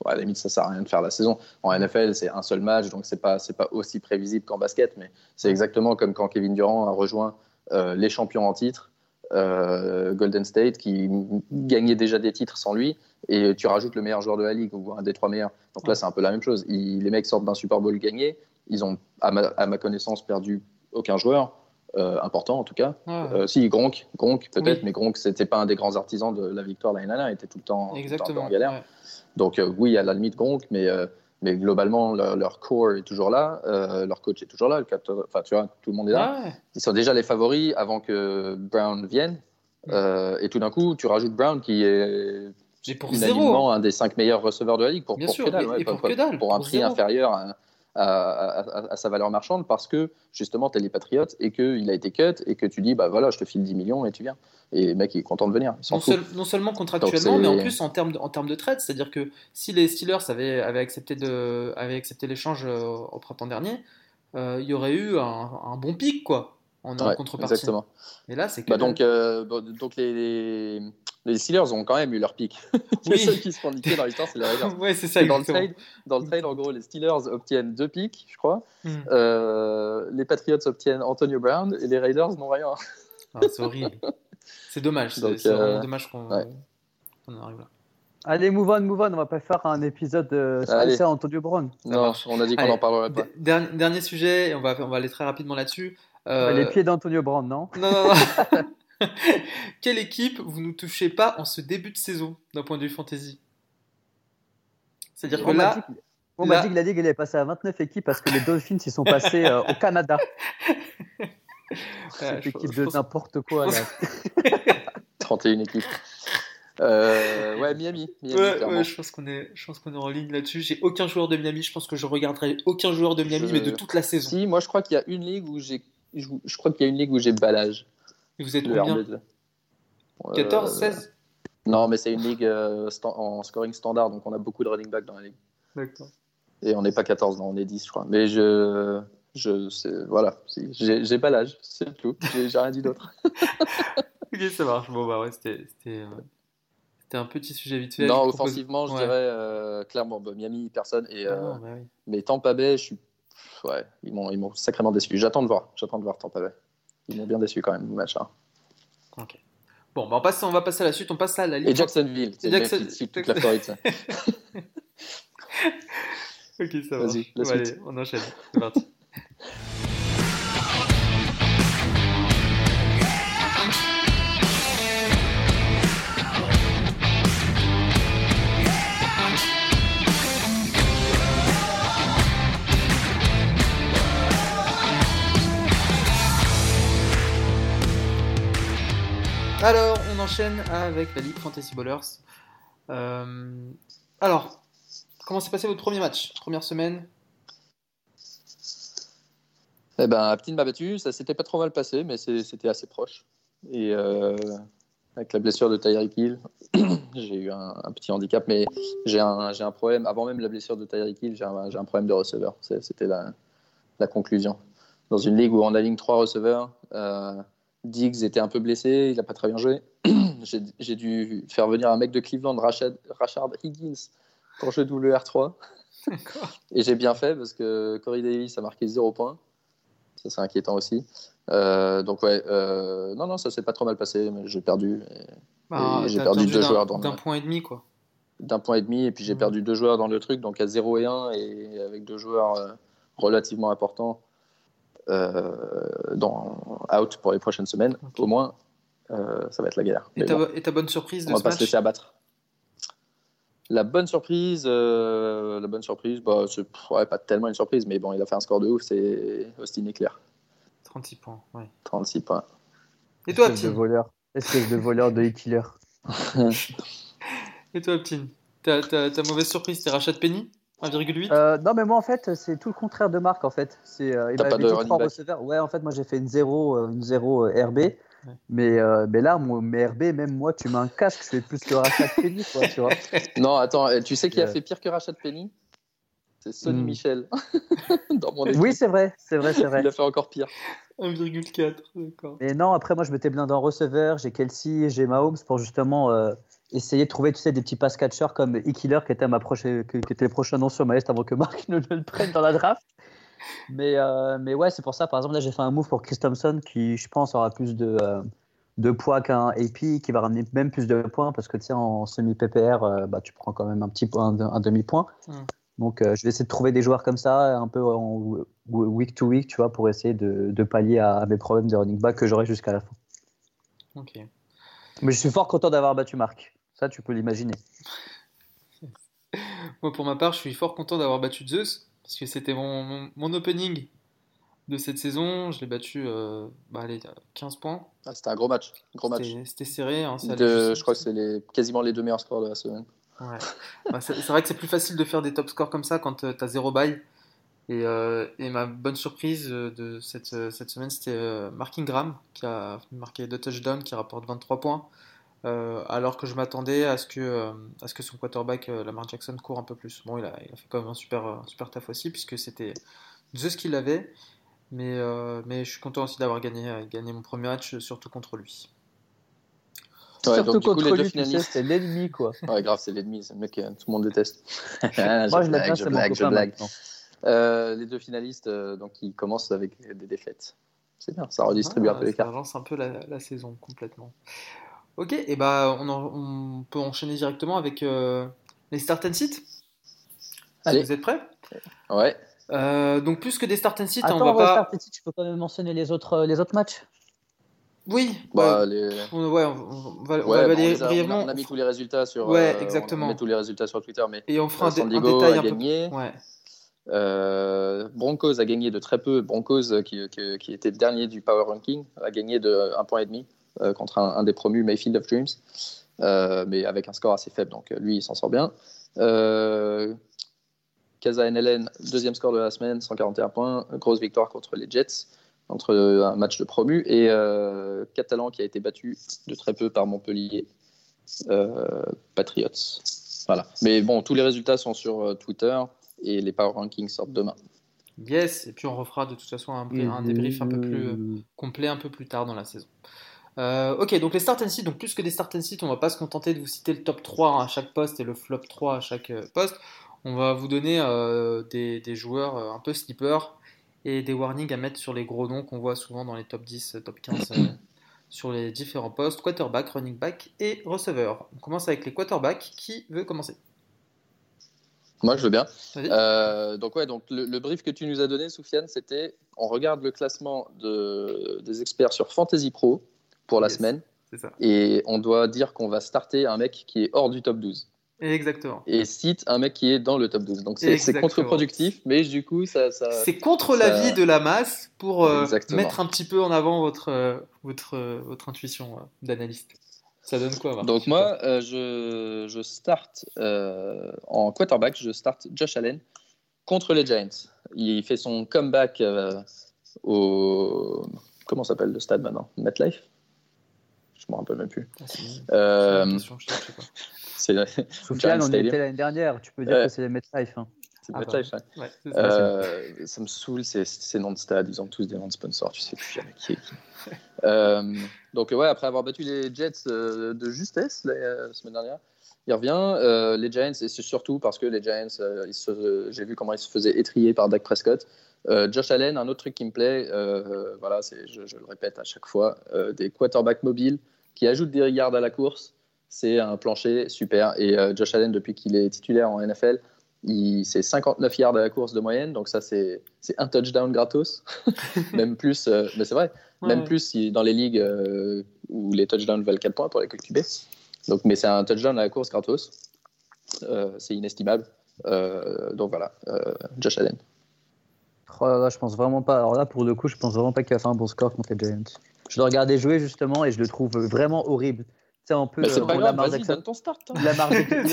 à la limite, ça sert à rien de faire la saison. En NFL, c'est un seul match, donc c'est pas c'est pas aussi prévisible qu'en basket, mais c'est exactement comme quand Kevin Durant a rejoint euh, les champions en titre, euh, Golden State, qui gagnait déjà des titres sans lui, et tu rajoutes le meilleur joueur de la ligue ou un des trois meilleurs. Donc là, c'est un peu la même chose. les mecs sortent d'un Super Bowl gagné, ils ont, à ma, connaissance, perdu aucun joueur. Euh, important en tout cas. si Gronk, Gronk peut-être, mais Gronk c'était pas un des grands artisans de la victoire l'année dernière, il était tout le temps, Exactement, en galère. Donc euh, oui, à la limite Gronk, mais, euh, mais globalement, leur, core est toujours là, euh, leur coach est toujours là, enfin tu vois, tout le monde est là. Ils sont déjà les favoris avant que Brown vienne. et tout d'un coup, tu rajoutes Brown qui est pour unanimement un des cinq meilleurs receveurs de la ligue pour, pour, pour, un prix inférieur à, à, sa valeur marchande parce que justement, tu es les Patriotes et qu'il a été cut et que tu dis, bah voilà, je te file 10 millions et tu viens. Et le mec, il est content de venir. Non, seulement contractuellement, mais en plus en termes de, en termes de trade. C'est-à-dire que si les Steelers avaient, avaient accepté, de, avaient accepté l'échange euh, au printemps dernier, euh, il y aurait eu un, bon pic, quoi en, contrepartie. Exactement. Et là, c'est bah donc, euh, donc les, les Steelers ont quand même eu leur pic. les seuls qui se font niquer dans l'histoire, c'est les Raiders. ouais, c'est ça. Dans le, trade, dans le trade, en gros, les Steelers obtiennent deux pics, je crois. Hmm. Euh, les Patriots obtiennent Antonio Brown et les Raiders n'ont rien. Ah, c'est horrible. C'est dommage. C'est vraiment euh, dommage qu'on arrive là. Allez, move on, move on. On va pas faire un épisode euh, spécial Antonio Brown. Non, on a dit qu'on en parlerait pas. Dernier, sujet, on va, on va aller très rapidement là-dessus. Les pieds d'Antonio Brown, non? Non, non, non. Quelle équipe vous ne touchez pas en ce début de saison d'un point de vue fantasy? C'est-à-dire que là. On m'a dit que la Ligue est passée à 29 équipes parce que les Dolphins ils sont passés euh, au Canada. Cette équipe de n'importe quoi. Là. 31 équipes. Euh, ouais, Miami. ouais, je pense qu'on est, je pense qu'on est en ligne là-dessus. J'ai aucun joueur de Miami. Je pense que je regarderai aucun joueur de Miami, mais de toute la saison. Si, moi je crois qu'il y a une ligue où j'ai, je, crois qu'il y a une ligue où j'ai balage. Et vous êtes combien 14, 16 Non, mais c'est une ligue euh, en scoring standard, donc on a beaucoup de running back dans la ligue. D'accord. Et on n'est pas 14, non, on est 10, je crois. Mais je. je voilà, j'ai pas l'âge, c'est tout. J'ai rien dit d'autre. ok, ça marche. Bon, bah ouais, c'était. Euh, c'était un petit sujet vite fait. Non, offensivement, je dirais euh, clairement bah, Miami, personne. Et, ah bah Mais Tampa Bay, je suis. Ouais, ils m'ont sacrément déçu. J'attends de voir. J'attends de voir Tampa Bay. Ils m'ont bien déçu quand même, le match. Hein. Ok. Bon, bah on, passe, on va passer à la suite. On passe à la Ligue. Et Jacksonville. C'est Jackson... toute la Floride, ok, ça va. Vas-y, allez, on enchaîne. C'est parti. Alors, on enchaîne avec la Ligue Fantasy Ballers. Euh, alors, comment s'est passé votre premier match Première semaine? Eh ben, Aptine m'a battu. Ça s'était pas trop mal passé, mais c'était assez proche. Et euh, avec la blessure de Tyreek Hill, j'ai eu un, petit handicap, mais j'ai un, problème. Avant même la blessure de Tyreek Hill, j'ai un, problème de receveur. C'était la, la, conclusion. Dans une ligue où on aligne trois receveurs, euh, Diggs était un peu blessé, il n'a pas très bien joué. j'ai dû faire venir un mec de Cleveland, Rashad, Rashard Higgins, pour jouer WR3. Et j'ai bien fait parce que Corey Davis a marqué 0 points. Ça, c'est inquiétant aussi. Euh, donc, ouais, euh, non, non, ça s'est pas trop mal passé, mais j'ai perdu. Bah, j'ai perdu deux joueurs dans D'un point et demi, quoi. D'un point et demi, et puis j'ai perdu deux joueurs dans le truc, donc à 0 et 1, et avec deux joueurs euh, relativement importants. dans, out pour les prochaines semaines, au moins, ça va être la galère. Et, ta, bonne surprise de on va pas se laisser abattre. La bonne surprise, la bonne surprise, bah, c'est pas tellement une surprise, mais bon, il a fait un score de ouf, c'est Austin Eclair. 36 points, oui. 36 points. Et toi, Espèce de voleur. Espèce de voleur de e-killer. Et toi, Ptin ta, ta, mauvaise surprise, c'était Rachat Penny? 1,8 euh, Non, mais moi, en fait, c'est tout le contraire de Marc, en fait. C'est, euh, il m'avait dit trois receveurs. Ouais, en fait, moi, j'ai fait une 0, euh, une 0 RB. Mais, euh, mais là, mon, mes RB, même moi, tu mets un casque, je fais plus que Rachat Penny, quoi, tu vois. Non, attends, tu sais qui a fait pire que Rachat Penny? C'est Sonny hmm. Michel. dans mon oui, c'est vrai, c'est vrai, c'est vrai. Il a fait encore pire. 1,4, d'accord. Et non, après, moi, je m'étais blindé en receveur. J'ai Kelsey, j'ai Mahomes pour justement euh, essayer de trouver, tu sais, des petits pass catchers comme E-Killer qui était, ma prochaine, qui était le prochain nom sur ma liste avant que Marc ne, le prenne dans la draft. Mais, euh, mais ouais, c'est pour ça, par exemple, là, j'ai fait un move pour Chris Thompson qui, je pense, aura plus de, euh, de poids qu'un AP, qui va ramener même plus de points parce que, tu sais, en semi-PPR, bah, tu prends quand même un petit point, un, demi-point. Donc, je vais essayer de trouver des joueurs comme ça, un peu en week to week, tu vois, pour essayer de, de pallier à, mes problèmes de running back que j'aurai jusqu'à la fin. Ok. Mais je suis fort content d'avoir battu Marc. Ça, tu peux l'imaginer. Moi, pour ma part, je suis fort content d'avoir battu Zeus, parce que c'était mon, mon, opening de cette saison. Je l'ai battu euh, bah, allez, 15 points. Ah, c'était un gros match. Gros match. C'était serré. Hein, je crois que c'est les, quasiment les deux meilleurs scores de la semaine. Ouais. Bah, c'est vrai que c'est plus facile de faire des top scores comme ça quand euh, tu as zéro bail. Et, euh, et, ma bonne surprise euh, de cette, cette semaine, c'était Mark Ingram qui a marqué deux touchdowns, qui rapporte 23 points. Alors que je m'attendais à, ce que, à ce que son quarterback, Lamar Jackson, court un peu plus. Bon, il a, il a fait quand même un super, super taf aussi, puisque c'était Zeus qui l'avait. Mais, mais je suis content aussi d'avoir gagné, gagné mon premier match, surtout contre lui. Surtout contre lui, c'est l'ennemi, quoi. Ouais, grave, c'est l'ennemi, c'est le mec que tout le monde déteste. Moi, je, blague, je blague, je blague. Euh, les deux finalistes, euh, donc, ils commencent avec des défaites. C'est bien, ça redistribue un peu les cartes. Ça avance un peu la, saison complètement. Ok, et bah on, on peut enchaîner directement avec euh, les start and sit. Allez. Vous êtes prêts Ouais. donc plus que des start and sit, on va pas. Start and sit, tu peux quand même mentionner les autres, les autres matchs? Oui, bah, les... ouais, on va, on va brièvement. On a, mis tous les résultats sur. Ouais, exactement. On a mis tous les résultats sur Twitter, mais. Et on fera un, San Diego détail a gagné. Ouais. Euh, Broncos a gagné de très peu. Broncos, qui, qui, qui, était dernier du Power Ranking, a gagné de 1,5 point et demi euh, contre un, des promus, Mayfield of Dreams, euh, mais avec un score assez faible. Donc lui, il s'en sort bien. Casa NLN, deuxième score de la semaine, 141 points. Grosse victoire contre les Jets entre un match de promu et euh, Catalan qui a été battu de très peu par Montpellier euh, Patriots. Voilà. Mais bon, tous les résultats sont sur euh, Twitter et les Power Rankings sortent demain. Yes, et puis on refera de toute façon un, un débrief un peu plus complet un peu plus tard dans la saison. Ok, donc les start and sit, donc plus que des start and sit, on va pas se contenter de vous citer le top 3 à chaque poste et le flop 3 à chaque poste. On va vous donner des, des, joueurs un peu sleeper et des warnings à mettre sur les gros noms qu'on voit souvent dans les top 10, top 15 euh, sur les différents postes, quarterback, running back et receveur. On commence avec les quarterbacks. Qui veut commencer? Moi, je veux bien. Euh, donc ouais, donc le, brief que tu nous as donné, Soufiane, c'était on regarde le classement de, des experts sur Fantasy Pro pour la semaine. Ça. Et on doit dire qu'on va starter un mec qui est hors du top 12. Exactement. Et cite un mec qui est dans le top 12. Donc c'est contre-productif, mais du coup, ça. c'est contre l'avis de la masse pour euh, mettre un petit peu en avant votre, euh, votre, euh, votre intuition d'analyste. Ça donne quoi Donc moi, je, je start en quarterback, je start Josh Allen contre les Giants. Il fait son comeback au. Comment s'appelle le stade maintenant? MetLife? Je ne me rappelle même plus. Ah, Soufiane, on y était l'année dernière. Tu peux dire que c'est les MetLife. Hein. C'est ah MetLife, bah, ouais. euh, ça me saoule, ces, ces, noms de stade. Ils ont tous des noms de sponsors. Tu sais plus jamais qui est qui. euh, donc, ouais, après avoir battu les Jets euh, de justesse la, semaine dernière, il revient. Euh, les Giants, et c'est surtout parce que les Giants, j'ai vu comment ils se faisaient étrier par Dak Prescott. Josh Allen, un autre truc qui me plaît, voilà, je, je, le répète à chaque fois, des quarterbacks mobiles qui ajoutent des yards à la course c'est un plancher super. Et euh, Josh Allen, depuis qu'il est titulaire en NFL, c'est 59 yards à la course de moyenne, donc ça c'est un touchdown gratos, même plus, euh, mais c'est vrai, même plus si dans les ligues euh, où les touchdowns valent 4 points pour les QB. Donc, mais c'est un touchdown à la course gratos, euh, c'est inestimable. donc voilà, Josh Allen. Oh je pense vraiment pas. Alors là, pour le coup, je pense vraiment pas qu'il va faire un bon score contre les Giants. Je le regardais jouer justement et je le trouve vraiment horrible un peu. c'est pas grave, vas-y, donne ton start. Hein. La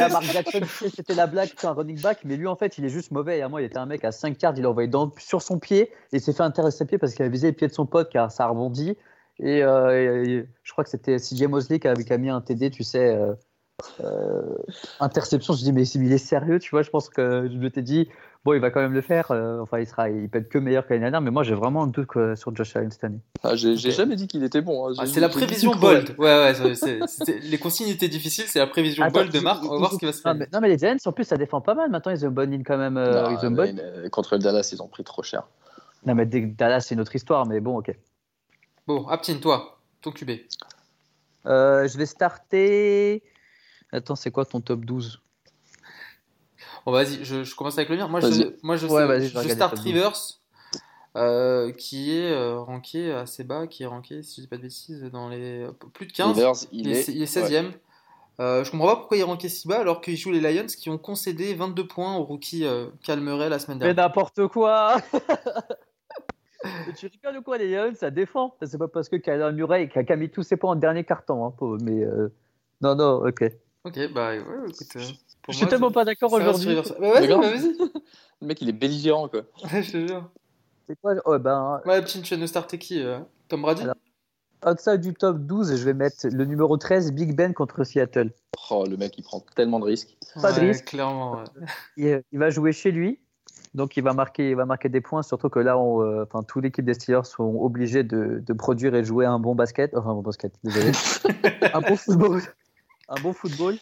marque Jackson, c'était la blague, c'est un running back, mais lui, en fait, il est juste mauvais. À moi, il était un mec à 5 cards, il l'a envoyé dans, sur son pied et il s'est fait intéresser pied parce qu'il a visé les pieds de son pote car ça a rebondi. Et, euh, je crois que c'était CJ Mosley qui avait mis un TD, tu sais. Euh, euh, interception, je dis mais il est sérieux, tu vois, je pense que je t'ai dit bon il va quand même le faire, euh, enfin il sera, il peut être que meilleur que l'année dernière, mais moi j'ai vraiment un doute sur Josh Allen cette année. Ah, j'ai jamais dit qu'il était bon. Hein. Ah, c'est la prévision bold, ouais ouais, les consignes étaient difficiles, c'est la prévision bold de Marc, on va voir ce qui va se faire. non mais les Giants en plus ça défend pas mal, maintenant ils ont une bonne ligne quand même. Euh, ils ont contre le Dallas ils ont pris trop cher. Non mais Dallas c'est une autre histoire, mais bon ok. Bon, Aptine, toi, ton QB. je vais starter. Attends, c'est quoi ton top 12 Bon, vas-y, je, commence avec le mien. Moi, je, moi, je, start Rivers, euh, qui est euh, ranké assez bas, qui est ranké, si je dis pas de bêtises, dans les euh, plus de 15. Rivers, il, est, 16e. je comprends pas pourquoi il est ranké si bas alors qu'il joue les Lions qui ont concédé 22 points au rookie Calmeret la semaine dernière. Mais n'importe quoi Tu rigoles ou quoi les Lions Ça défend. C'est pas parce que Kyler Murray qui a mis tous ses points en dernier carton. Hein, mais non, non, ok. Ok, bah ouais, écoute. Euh, je suis tellement pas d'accord aujourd'hui. Bah, vas-y, vas-y. Le mec, il est belligérant, quoi. Ouais, je te jure. C'est quoi oh, ben... Ouais, petit, tu viens starter qui euh, Tom Brady Alors, Outside du top 12, je vais mettre le numéro 13, Big Ben contre Seattle. Oh, le mec, il prend tellement de risques. Pas de risque. Clairement, il, va jouer chez lui. Donc il va marquer, il va marquer des points, surtout que là, on, euh, enfin, toute l'équipe des Steelers sont obligés de, de, produire et de jouer un bon basket, enfin un bon basket, désolé, un bon football. Un bon football.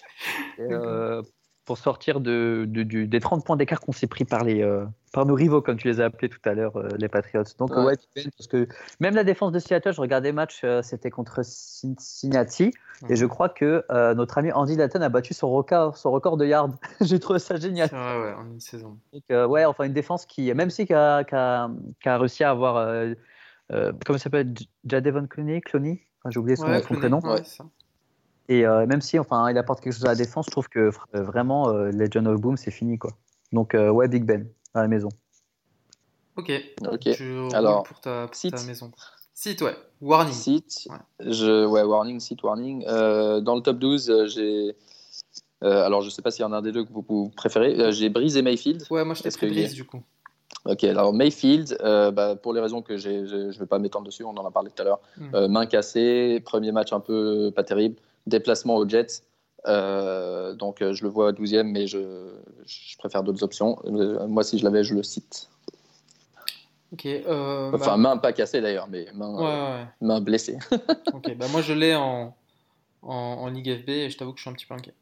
Euh, pour sortir de, des 30 points d'écart qu'on s'est pris par, les, euh, par nos rivaux, comme tu les as appelés tout à l'heure, euh, les Patriots. Donc, ouais. parce que même la défense de Seattle, je regardais le match, c'était contre Cincinnati, et je crois que notre ami Andy Dalton a battu son record, son record de yards. J'ai trouvé ça génial. Ouais, ouais, en une saison. Donc, ouais, enfin, une défense qui, même si qui a, réussi à avoir, comment ça s'appelle, Jadevon Clooney, Clooney? J'ai oublié son, prénom. Et euh, même si enfin, il apporte quelque chose à la défense, je trouve que euh, vraiment, euh, Legend of Boom, c'est fini. Quoi. Donc, ouais, Big Ben, à la maison. Ok. Ok. Alors, pour ta, maison. Site, ouais. Warning. Site. Ouais. Je, ouais, warning, site, warning. dans le top 12, j'ai. alors, je sais pas s'il y en a un des deux que vous, préférez. j'ai Breeze et Mayfield. Ouais, moi je t'ai pris Breeze du coup. Ok, alors Mayfield, bah, pour les raisons que j'ai, je ne vais pas m'étendre dessus, on en a parlé tout à l'heure. Hmm. main cassée, premier match un peu pas terrible déplacement aux Jets. Euh, donc euh, je le vois à 12e, mais je, je préfère d'autres options. Euh, moi, si je l'avais, je le cite. Ok. enfin, bah- main pas cassée d'ailleurs, mais main, main blessée. ok, bah moi je l'ai en, en, Ligue FB et je t'avoue que je suis un petit peu inquiet.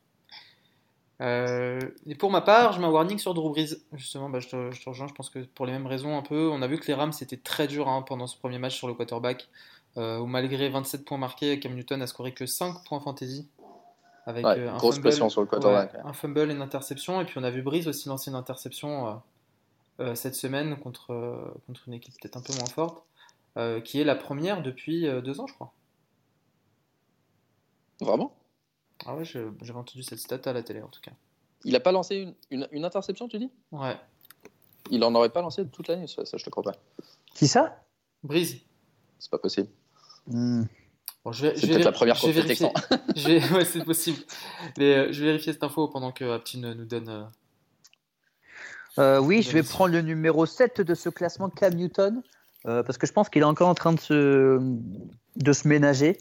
et pour ma part, je mets un warning sur Drew Brees. Justement, bah, je, te, je, te, rejoins. Je pense que pour les mêmes raisons, un peu. On a vu que les Rams c'était très dur hein, pendant ce premier match sur le quarterback où malgré 27 points marqués, Cam Newton a scoré que 5 points fantasy. Avec euh, un, fumble, sur le un fumble et une interception. Et puis on a vu Breeze aussi lancer une interception euh, cette semaine contre, contre une équipe peut-être un peu moins forte, qui est la première depuis deux ans, je crois. Vraiment? Ah ouais, j'avais entendu cette stat à la télé en tout cas. Il n'a pas lancé une, une, une, interception, tu dis? Ouais. Il en aurait pas lancé toute l'année, ça, ça, je te crois pas. Qui ça? Breeze. C'est pas possible. Hmm. c'est peut-être la première contre Texan. ouais, c'est possible. Mais euh, je vais vérifier cette info pendant que Aptine nous donne. Euh, euh, oui, je vais prendre le numéro 7 de ce classement, Cam Newton, parce que je pense qu'il est encore en train de se, de se ménager.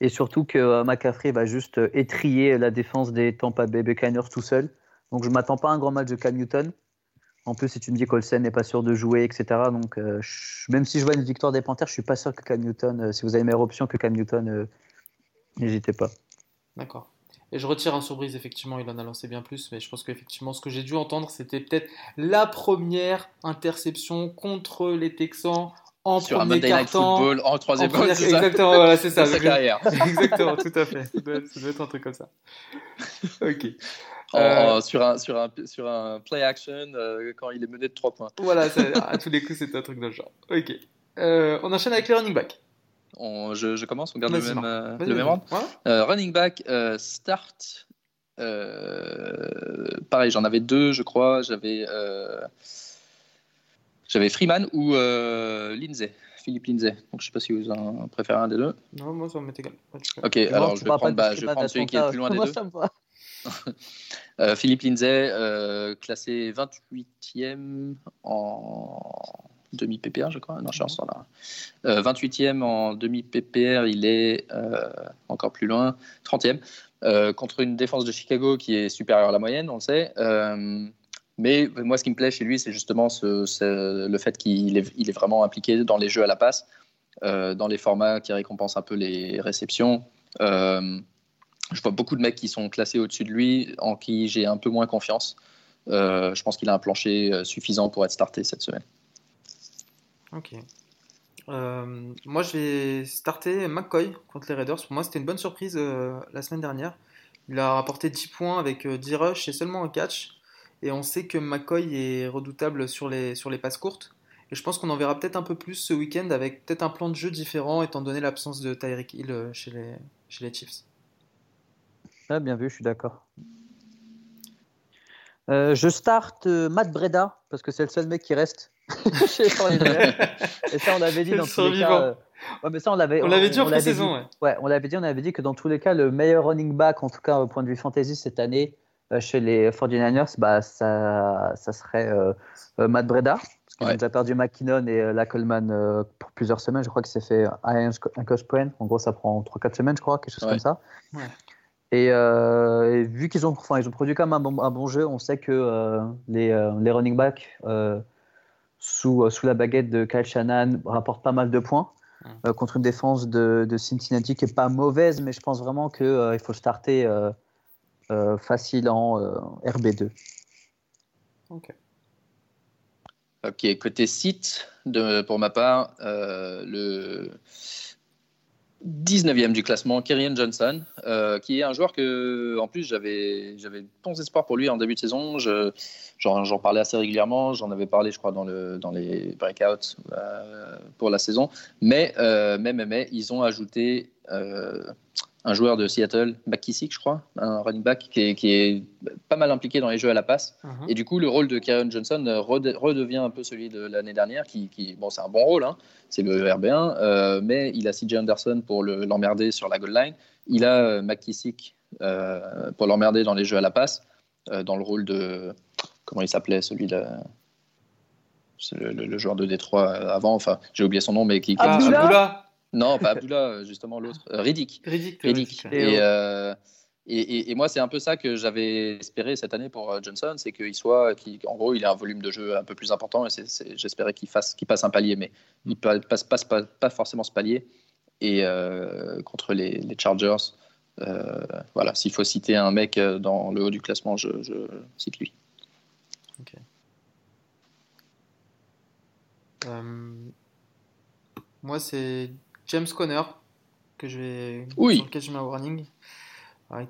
Et surtout que McCaffrey va juste étrier la défense des Tampa Bay Buccaneers tout seul. Donc je ne m'attends pas à un grand match de Cam Newton. En plus, si tu me dis qu'Olsen n'est pas sûr de jouer, etc. Donc, euh, même si je vois une victoire des Panthers, je suis pas sûr que Cam Newton, euh, si vous avez meilleure option que Cam Newton, euh, n'hésitez pas. D'accord. Et je retire un surprise, effectivement, il en a lancé bien plus, mais je pense qu'effectivement, ce que j'ai dû entendre, c'était peut-être la première interception contre les Texans en Sur premier un Football en troisième en Exactement, voilà, c'est ça. carrière. exactement, tout à fait. Ça doit, être un truc comme ça. Ok. Euh, sur, un, sur, un, sur un play action euh, quand il est mené de 3 points. Voilà, à tous les coups, c'est un truc de genre. Ok. Euh, on enchaîne avec les running back. On, je, je, commence, on garde le même, le même ordre. running back, start. pareil, j'en avais deux, je crois. J'avais j'avais Freeman ou Lindsay. Philippe Lindsay. Donc je sais pas si vous en préférez un des deux. Non, moi ça m'est égal. Ok, alors je vais prendre, bah, je vais prendre celui qui est le plus loin des deux. euh, Philippe Lindsay, euh, classé 28e en demi PPR, je crois. Non, je suis en là. Euh, 28e en demi PPR, il est euh, encore plus loin, 30e. Euh, contre une défense de Chicago qui est supérieure à la moyenne, on le sait. Mais moi, ce qui me plaît chez lui, c'est justement le fait qu'il est, vraiment impliqué dans les jeux à la passe, dans les formats qui récompensent un peu les réceptions. Euh, je vois beaucoup de mecs qui sont classés au-dessus de lui, en qui j'ai un peu moins confiance. Euh, je pense qu'il a un plancher suffisant pour être starté cette semaine. Ok. moi, je vais starter McCoy contre les Raiders. Pour moi, c'était une bonne surprise la semaine dernière. Il a rapporté 10 points avec 10 rushs et seulement un catch. Et on sait que McCoy est redoutable sur les, sur les passes courtes. Et je pense qu'on en verra peut-être un peu plus ce week-end avec peut-être un plan de jeu différent étant donné l'absence de Tyreek Hill euh, chez les, chez les Chiefs. Ah, bien vu, je suis d'accord. Euh, je start euh, Matt Breda parce que c'est le seul mec qui reste chez Et ça, on l'avait dit dans tous les cas. Ouais, mais ça, on l'avait. On l'avait dit en pré-saison. Ouais. ouais. on l'avait dit. On avait dit que dans tous les cas, le meilleur running back, en tout cas au point de vue fantasy cette année, euh, chez les 49ers, bah, ça, ça serait euh, euh, Matt Breda. Parce qu'il a déjà perdu McKinnon et la Coleman pour plusieurs semaines. Je crois qu'il s'est fait un, coach point. En gros, ça prend 3-4 semaines, je crois, quelque chose comme ça. Et, vu qu'ils ont, enfin, ils ont produit quand même un bon, un bon jeu, on sait que les, les, running backs sous, sous la baguette de Kyle Shannon rapportent pas mal de points. contre une défense de, de, Cincinnati qui est pas mauvaise, mais je pense vraiment qu'il il faut starter euh, facile en euh, RB2. Ok. Ok, côté site, de, pour ma part, euh, le 19e du classement, Kyrian Johnson, qui est un joueur que, en plus, j'avais bons espoirs pour lui en début de saison. J'en parlais assez régulièrement, j'en avais parlé, je crois, dans, le, dans les breakouts pour la saison. Mais, même, mais, ils ont ajouté un joueur de Seattle, McKissick, je crois, un running back qui est, pas mal impliqué dans les jeux à la passe. Uh-huh. Et du coup, le rôle de Karen Johnson redevient un peu celui de l'année dernière, qui, bon, c'est un bon rôle, hein. c'est le RB1, euh, mais il a CJ Anderson pour l'emmerder sur la goal line. Il a euh, McKissick euh, pour l'emmerder dans les jeux à la passe, dans le rôle de. Comment il s'appelait, celui de. Le, le, joueur de Détroit avant, enfin, j'ai oublié son nom, mais qui. Ah, non, pas Abdullah, justement l'autre. Euh, Riddick. Riddick. Euh, et, et, et, moi, c'est un peu ça que j'avais espéré cette année pour euh, Johnson, c'est qu'il soit, en gros, il a un volume de jeu un peu plus important et j'espérais qu'il fasse, qu'il passe un palier, mais il ne passe, passe pas, pas, forcément ce palier. Et contre les, les Chargers, voilà, s'il faut citer un mec dans le haut du classement, je, je cite lui. Ok. moi, c'est James Conner, que je vais, oui. sur je mets un warning,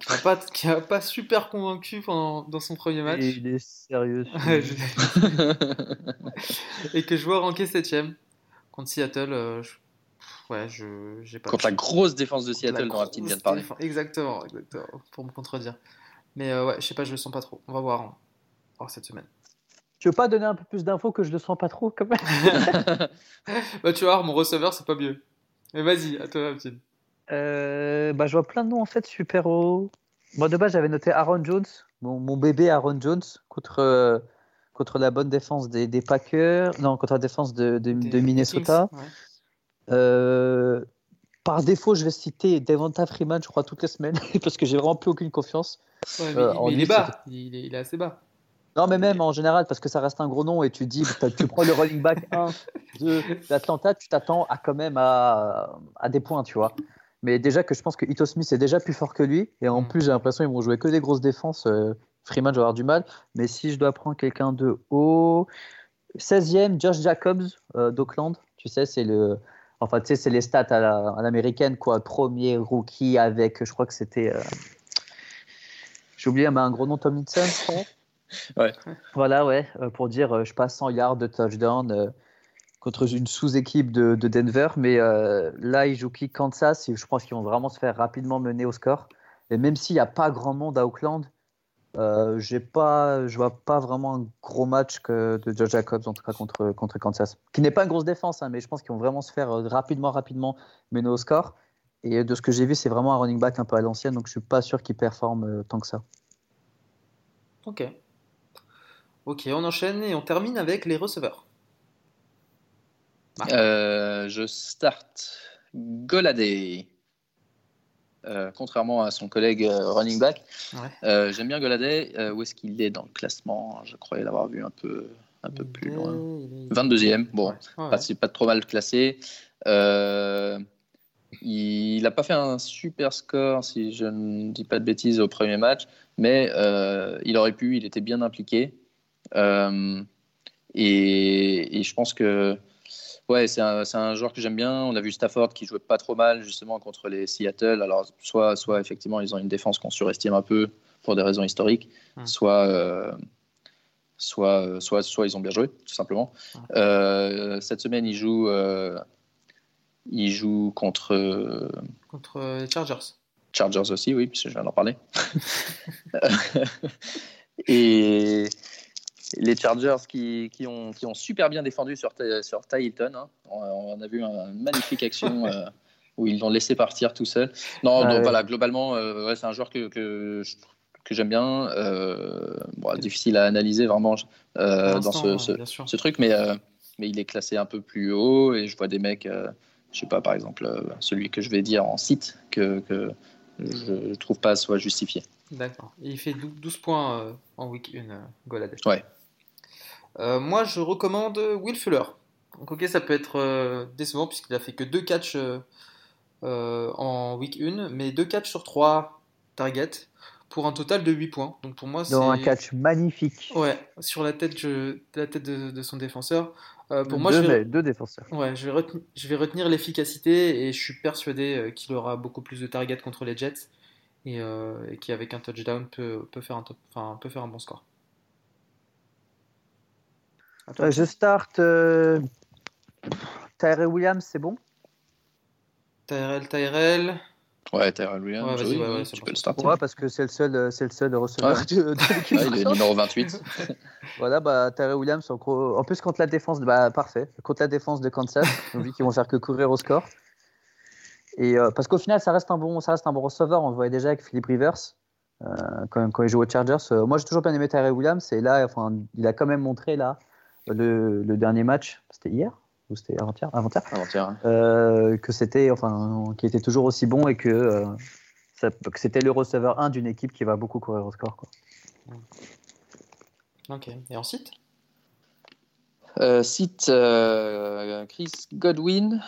qui n'a pas, qui pas super convaincu pendant, dans son premier match. il est sérieux. Et que je vois ranker 7ème contre Seattle. Euh, je... Ouais, je j'ai pas. Contre la grosse défense de Seattle dont Aptine vient de parler. Exactement, exactement, pour me contredire. Mais euh, ouais, je sais pas, je le sens pas trop. On va voir, hein. voir cette semaine. Tu veux pas donner un peu plus d'infos que je le sens pas trop quand même? Bah tu vois, mon receveur c'est pas mieux. Mais vas-y, à toi, Aptine. Euh, bah, je vois plein de noms en fait super haut. Moi de base j'avais noté Aaron Jones, mon, mon bébé Aaron Jones contre, euh, contre la bonne défense des, des, Packers, non contre la défense de, de, de Minnesota. euh, par défaut, je vais citer Devonta Freeman, je crois, toutes les semaines, parce que j'ai vraiment plus aucune confiance. Ouais, mais, euh, mais il, est bas, il est, il est assez bas. Non, mais même en général, parce que ça reste un gros nom et tu dis, tu prends le running back 1 de l'Atlanta, tu t'attends à quand même à, à, des points, tu vois. Mais déjà que je pense que Ito Smith est déjà plus fort que lui, et en mm. plus j'ai l'impression qu'ils vont jouer que des grosses défenses. Euh, Freeman, je vais avoir du mal. Mais si je dois prendre quelqu'un de haut, 16e, Josh Jacobs euh, d'Oakland, tu sais, c'est le. Enfin, tu sais, c'est les stats à l'américaine, quoi. Premier rookie avec, je crois que c'était. Euh, J'ai oublié un gros nom Tomlinson, je crois. Ouais. Voilà, ouais, euh, pour dire euh, je passe 100 yards de touchdown euh, contre une sous-équipe de, de Denver. Mais euh, là, ils jouent qui Kansas. et Je pense qu'ils vont vraiment se faire rapidement mener au score. Et même s'il n'y a pas grand monde à Auckland, euh, j'ai pas, je vois pas vraiment un gros match que de Josh Jacobs en tout cas contre, contre Kansas, qui n'est pas une grosse défense, hein, mais je pense qu'ils vont vraiment se faire rapidement, rapidement mener au score. Et de ce que j'ai vu, c'est vraiment un running back un peu à l'ancienne, donc je suis pas sûr qu'il performe tant que ça. Ok. Ok, on enchaîne et on termine avec les receveurs. Euh, je start Goladé. Euh, contrairement à son collègue euh, running back, Ouais. J'aime bien Goladé. Où est-ce qu'il est dans le classement? Je croyais l'avoir vu un peu, un peu plus loin. Il est- 22e, bon, Ouais, ouais. pas, c'est pas trop mal classé. Il n'a pas fait un super score, si je ne dis pas de bêtises, au premier match, mais il aurait pu, il était bien impliqué. Euh, et, et je pense que ouais, c'est un, un joueur que j'aime bien. On a vu Stafford qui jouait pas trop mal justement contre les Seattle. Alors, soit, soit effectivement, ils ont une défense qu'on surestime un peu pour des raisons historiques, Hmm. soit. euh, Soit, soit, soit ils ont bien joué, tout simplement. Euh, cette semaine, il joue, euh, il joue contre euh, Contre euh, les Chargers. Chargers aussi, oui, puisque je viens d'en parler. Et les Chargers qui, qui, ont, qui ont super bien défendu sur, sur hein. On, on a vu une magnifique action euh, où ils l'ont laissé partir tout seul. Non, Ah donc ouais. voilà, globalement, euh, ouais, c'est un joueur que, que, j'aime bien. Euh, bon, difficile à analyser vraiment dans ce, ce- truc, mais, mais il est classé un peu plus haut et je vois des mecs, je sais pas, par exemple, celui que je vais dire en site, que, que je ne trouve pas soit justifié. D'accord. Il fait dou- 12 points en week 1, euh, Goladé. Ouais. Euh, moi, je recommande Will Fuller. Donc, ok, ça peut être euh, décevant puisqu'il a fait que 2 catchs euh, en week 1, mais 2 catchs sur 3 targets pour un total de 8 points. Donc, pour moi, c'est. Dans un catch magnifique. Ouais, sur la tête, je... la tête de, de son défenseur. Euh, pour moi, deux, je vais... deux défenseurs. Ouais, je vais, retenir, je vais retenir l'efficacité et je suis persuadé qu'il aura beaucoup plus de targets contre les Jets et, euh, et qui avec un touchdown peut, peut, faire un top, enfin, peut faire un bon score. Euh, je start euh... Tyree Williams, c'est bon? Tyrell, Tyrell. Ouais, Tyrell Williams, Ouais, oui, tu peux le starter. Ouais, parce que c'est le seul, euh, c'est le seul receveur Ouais. de, de l'équipe. Ouais, il est numéro 28. Voilà, bah, Tyree Williams, en, gros- en plus contre la défense, de- bah, parfait, contre la défense de Kansas, on dit qu'ils vont faire que courir au score. Et euh, parce qu'au final, ça reste un bon, ça reste un bon receveur. On le voyait déjà avec Philip Rivers euh, quand, quand il joue aux Chargers. Euh, moi, j'ai toujours bien aimé Tyree Williams et là, enfin, il a quand même montré là le, le dernier match, c'était hier ou c'était avant-hier, avant-hier, Avant-hier. euh, que c'était, enfin, qui était toujours aussi bon et que, euh, ça- que c'était le receveur 1 d'une équipe qui va beaucoup courir au score. Quoi. Ok. Et ensuite? Euh, site euh, Chris Godwin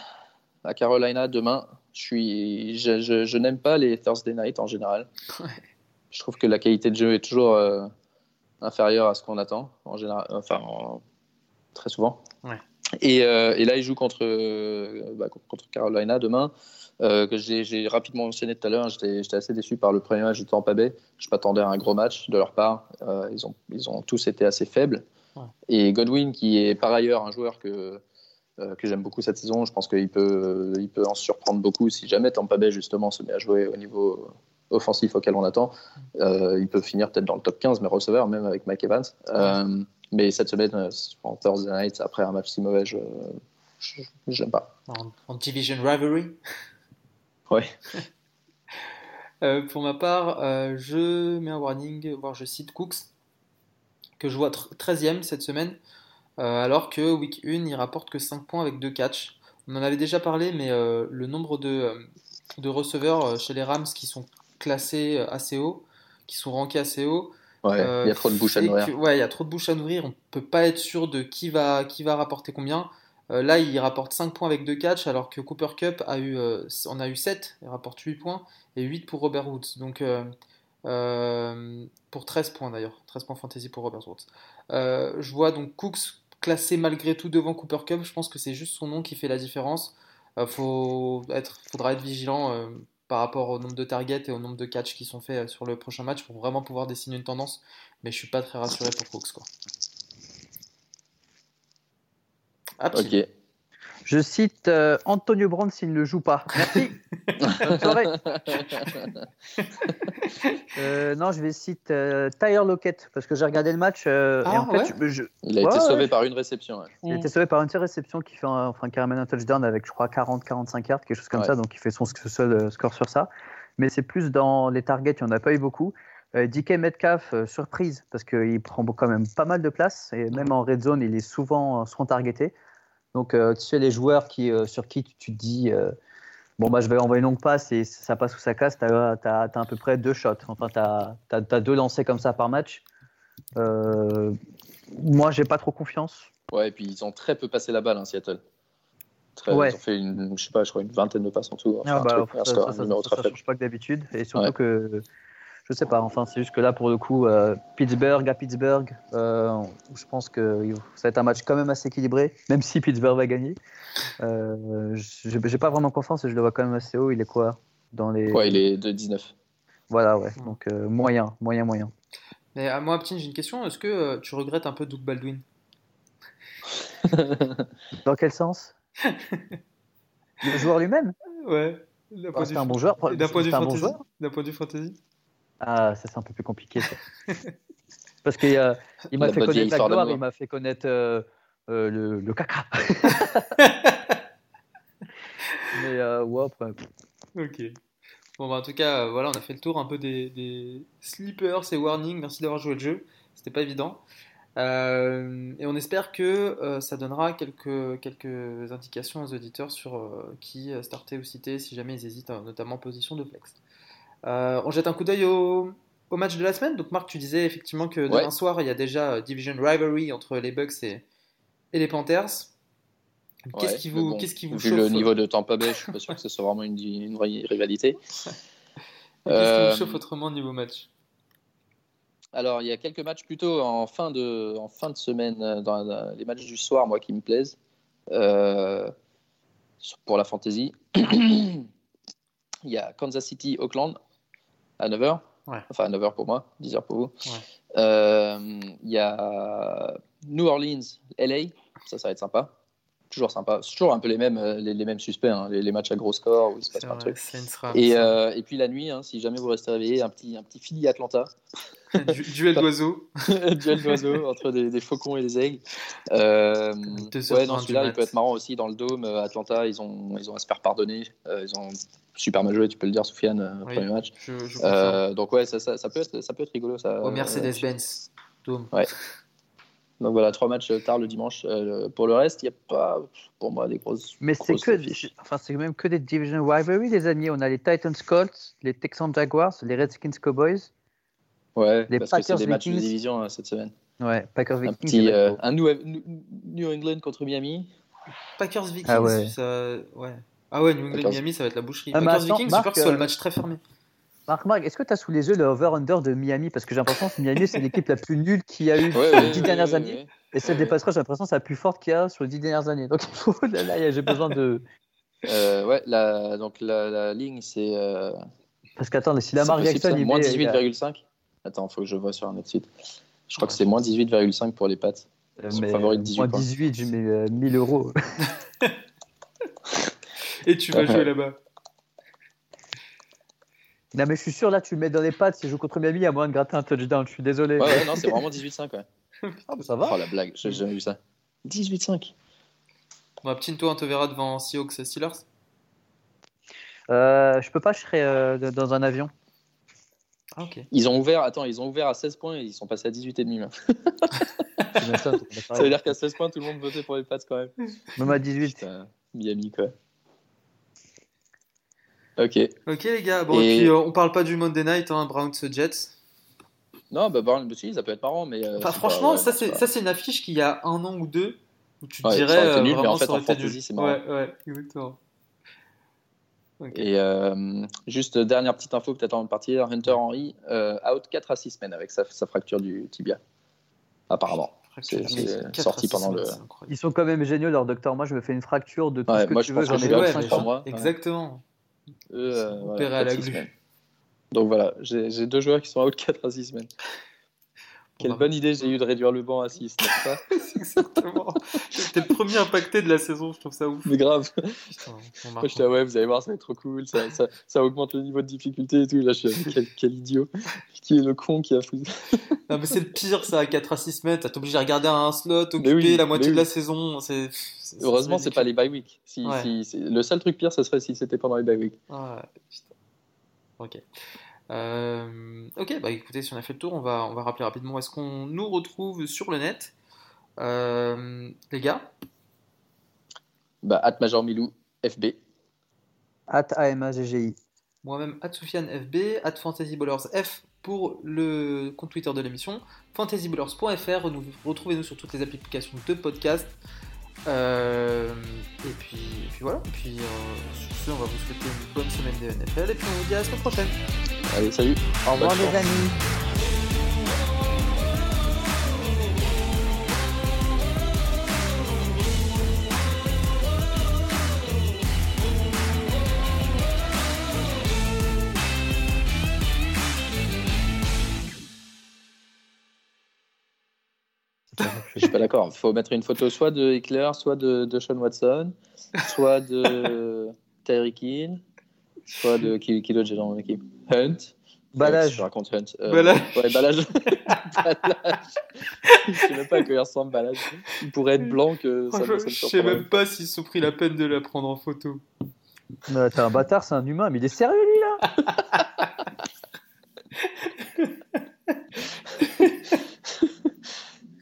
à Carolina demain. Je, suis, je, je- je n'aime pas les Thursday night en général. Ouais. Je trouve que la qualité de jeu est toujours euh, inférieure à ce qu'on attend en général, enfin en- très souvent. Ouais. Et, euh, et là, il joue contre, euh, bah, contre Carolina demain. euh, que j'ai rapidement mentionné tout à l'heure, j'étais assez déçu par le premier match de Tampa Bay. Je m'attendais à un gros match de leur part. Ils, ont, ils ont tous été assez faibles. Ouais. Et Godwin, qui est par ailleurs un joueur que, que j'aime beaucoup cette saison, je pense qu'il peut, il peut en surprendre beaucoup si jamais Tampa Bay justement se met à jouer au niveau offensif auquel on attend. Euh, il peut finir peut-être dans le top 15, mais receveur, même avec Mike Evans. Mais cette semaine, euh, en Thursday night, après un match si mauvais, je n'aime pas. en, en Division Rivalry Ouais. Euh, pour ma part, euh, je mets un warning, voire je cite Cooks, que je vois tr- 13e cette semaine, euh, alors que week 1, il rapporte que 5 points avec 2 catchs. On en avait déjà parlé, mais le nombre de, de receveurs chez les Rams qui sont classés assez haut, qui sont rankés assez haut, Ouais, euh, il y a trop de bouches à nourrir. que- ouais, il y a trop de bouches à nourrir. On peut pas être sûr de qui va, qui va rapporter combien. Euh, là, il rapporte 5 points avec 2 catchs, alors que Cooper Cup a eu, euh, on a eu 7, il rapporte 8 points, et 8 pour Robert Woods. Donc, pour 13 points d'ailleurs, 13 points fantasy pour Robert Woods. Je vois donc Cooks classé malgré tout devant Cooper Cup. Je pense que c'est juste son nom qui fait la différence. Faut être, faudra être vigilant. Euh, par rapport au nombre de targets et au nombre de catchs qui sont faits sur le prochain match pour vraiment pouvoir dessiner une tendance. Mais je suis pas très rassuré pour Cooks. Quoi. Je cite euh, Antonio Brown s'il ne joue pas. Merci. Bonne soirée. Euh, non, je vais citer euh, Tyler Lockett parce que j'ai regardé le match. euh, et Ah, fait, ouais je- je- Il a Ouais, été sauvé ouais. par une réception. ouais. il a été sauvé par une seule réception qui fait un, enfin, qui ramène un touchdown avec, je crois, 40-45 yards, quelque chose comme Ouais. ça. Donc, il fait son seul euh, score sur ça. Mais c'est plus dans les targets, il n'y en a pas eu beaucoup. Euh, DK Metcalf, euh, surprise, parce qu'il prend quand même pas mal de place. Et même en red zone, il est souvent, souvent targeté. Donc, euh, tu sais, les joueurs qui, euh, sur qui tu, tu te dis, euh, bon, bah, je vais envoyer une longue passe et ça passe ou ça casse, tu as, à peu près deux shots. Enfin, tu as, deux lancers comme ça par match. Moi, j'ai pas trop confiance. Ouais, et puis ils ont très peu passé la balle, hein, Seattle. Très- Ouais. Ils ont fait une, je sais pas, je crois une vingtaine de passes en tout. Enfin, Ah un bah, truc, ça, ça, ça, ça, change pas que d'habitude. Et surtout Ouais. que, je sais pas, enfin, c'est juste que là, pour le coup, euh, Pittsburgh à Pittsburgh, euh, je pense que ça va être un match quand même assez équilibré, même si Pittsburgh va gagner. Euh, j'ai j'ai pas vraiment confiance et je le vois quand même assez haut. Il est quoi dans les... Ouais, il est de 19. Voilà, ouais. Donc, euh, moyen, moyen, moyen. Mais à moi, Aptine, j'ai une question. Est-ce que euh, tu regrettes un peu Doug Baldwin? Dans quel sens? Le joueur lui-même? Ouais. D'un Ah, c'est un bon joueur. D'un point de vue C'est un bon fantasy. joueur. D'un point de vue fantasy. Ah, ça c'est un peu plus compliqué. ça. Parce qu'il euh, il m'a fait connaître la gloire, il m'a fait connaître euh, euh, le, le caca. Mais euh, ouais, après, Ok. Bon, bah, en tout cas, euh, voilà, on a fait le tour un peu des, des sleepers et warnings. Merci d'avoir joué le jeu. C'était pas évident. Euh, et on espère que euh, ça donnera quelques, quelques indications aux auditeurs sur euh, qui starter ou citer si jamais ils hésitent, euh, notamment en position de flex. Euh, on jette un coup d'œil au, au match de la semaine. Donc, Marc, tu disais effectivement que demain Ouais. soir, il y a déjà euh, Division Rivalry entre les Bucks et, et les Panthers. Qu'est-ce Ouais, qui vous, bon, qu'est-ce qui vous Vu chauffe le niveau de Tampa Bay, je suis pas sûr que ce soit vraiment une, une vraie rivalité. Qu'est-ce qui Euh, vous chauffe autrement au niveau match? Alors, il y a quelques matchs plutôt en fin de, en fin de semaine, euh, dans les matchs du soir, moi, qui me plaisent. Euh, pour la fantasy. il y a Kansas City, Auckland à 9h. Ouais. Enfin, à 9h pour moi, 10h pour vous. Ouais. Euh, il y a New Orleans, LA. Ça, ça va être sympa. Toujours sympa. C'est toujours un peu les mêmes, euh, les, les mêmes suspects, hein, les, les matchs à gros score où il se passe plein de trucs. Et, euh, et puis la nuit, hein, si jamais vous restez réveillé, un petit, un petit Philly Atlanta. Du- duel d'oiseaux. duel d'oiseaux entre des, des faucons et des aigles. Euh, ouais, vingt celui-là, il peut être marrant aussi dans le dôme. Atlanta, ils ont, ils ont à se faire pardonner. Euh, ils ont super mal joué, tu peux le dire, Soufiane, euh, Oui. premier match. Je, je confirme. Euh, donc ouais, ça, ça, ça peut être, ça peut être rigolo. Ça, Au Euh, Mercedes-Benz. Dome. donc voilà, trois matchs tard le dimanche. Euh, pour le reste, il n'y a pas, pour moi, des grosses. Mais c'est que, enfin, c'est même que des division rivalry, les amis. On a les Titans Colts, les Texans Jaguars, les Redskins Cowboys, Ouais, les parce que c'est Packers des matchs de Vikings. division hein, cette semaine. ouais, Packers Un Vikings. petit, euh, beau. un New, New- New England contre Miami. Packers Vikings. Ah ouais. Ça... ouais. Ah ouais, New England Miami, ça va être la boucherie. Ah, mais Packers attends, Vikings, Marc, peur que ce soit euh, le match très fermé. Marc, Marc, est-ce que tu as sous les yeux le over-under de Miami? Parce que j'ai l'impression que Miami, c'est l'équipe la plus nulle qu'il y a eu Ouais, sur les dix ouais, dernières ouais, années. ouais. Et celle des passerelles, j'ai l'impression que c'est la plus forte qu'il y a sur les dix dernières années. Donc, il faut, là, là, j'ai besoin de. Euh, ouais, la, donc la, la ligne, c'est. euh, Parce qu'attends, si c'est Lamar possible, Jackson, il moins met, il a- 18,5. Attends, faut que je vois sur un autre site. Je crois que c'est moins 18,5 pour les pattes. euh, son mais, favori de euh, 18 moins points. 18, je mets euh, 1000 euros. Et tu vas jouer là-bas. Non, mais je suis sûr, là, tu le mets dans les pattes. Si je joue contre Miami, il y a moyen de gratter un touchdown. Je suis désolé. Ouais, ouais, non, c'est vraiment 18,5. Ouais. Ah, bah, ça va. Oh la blague, j'ai jamais vu ça. 18,5. Bon, petit toi, on te verra devant Seahawks et Steelers. Euh, je peux pas, je serai euh, dans un avion. Ah, ok. Ils ont ouvert, attends, ils ont ouvert à 16 points et ils sont passés à 18,5. là. C'est bien ça, Ça veut dire qu'à 16 points, tout le monde votait pour les Pats quand même. Même à 18. Putain, Miami quoi. Ok. Ok, les gars. Bon, et, Et- puis euh, on parle pas du Monday night, hein, Browns Jets. Non, bah, Barn, si, ça peut être marrant, mais. euh, franchement, pas- ça, ouais, ça, c'est une affiche qui y a un an ou deux où tu te Ouais, ça dirais. aurait été euh, nul, mais vraiment, en fait, en fantasy, c'est marrant. Ouais, ouais, exactement. Et euh, juste dernière petite info attends de partir Hunter Henry, euh, out 4 à 6 semaines avec sa, sa fracture du tibia. Apparemment. C'est- sorti pendant le- semaines. Ils sont quand même géniaux, leur docteur. Moi, je me fais une fracture de tout Ouais, ce que moi, tu je veux. J'en ai mois. Exactement. Euh, voilà, à la. Donc voilà, j'ai j'ai deux joueurs qui sont out 4 à 6 semaines. Quelle bonne idée j'ai eu de réduire le banc à 6, n'est-ce pas exactement. J'étais le premier impacté de la saison, je trouve ça ouf. Mais grave. Putain, on Moi, ah ouais, vous allez voir, ça va être trop cool, ça, ça, ça augmente le niveau de difficulté et tout. Là, je suis là, quel, quel idiot. Qui est le con qui a foutu Non, mais c'est le pire, ça, à 4 à 6 semaines. T'es obligé de regarder un slot, occuper oui, la moitié de la saison. C'est, Heureusement, c'est pas les bye week. Si, Ouais. si- le seul truc pire, ce serait si c'était pendant les bye week. Ah, putain. Ok. Euh, ok, bah écoutez, si on a fait le tour, on va, on va rappeler rapidement où est-ce qu'on nous retrouve sur le net. Euh, les gars, Bah, at Major Milou, FB. At AMAGGI. moi-même, Soufiane FB, at FantasyBallers F pour le compte Twitter de l'émission, fantasyballers.fr, nous- retrouvez-nous sur toutes les applications de podcast. Euh, et, puis, et puis voilà, et puis euh, sur ce, on va vous souhaiter une bonne semaine de NFL, et puis on vous dit à la semaine prochaine. Allez, salut. Au revoir les amis. Je suis pas d'accord. Il Faut mettre une photo soit de Hitler, soit de, de Sean Watson, soit de Tyreek Hill, soit de qui, qui d'autre j'ai dans mon équipe? Hunt. Balage. Euh, je raconte Hunt. Euh, Balage. Ouais, Balage. Balage. Je sais même pas à quoi il ressemble Balage. Il pourrait être blanc que ça sais même pas s'ils se sont pris la peine de la prendre en photo. T'es un bâtard, c'est un humain, mais il est sérieux lui là?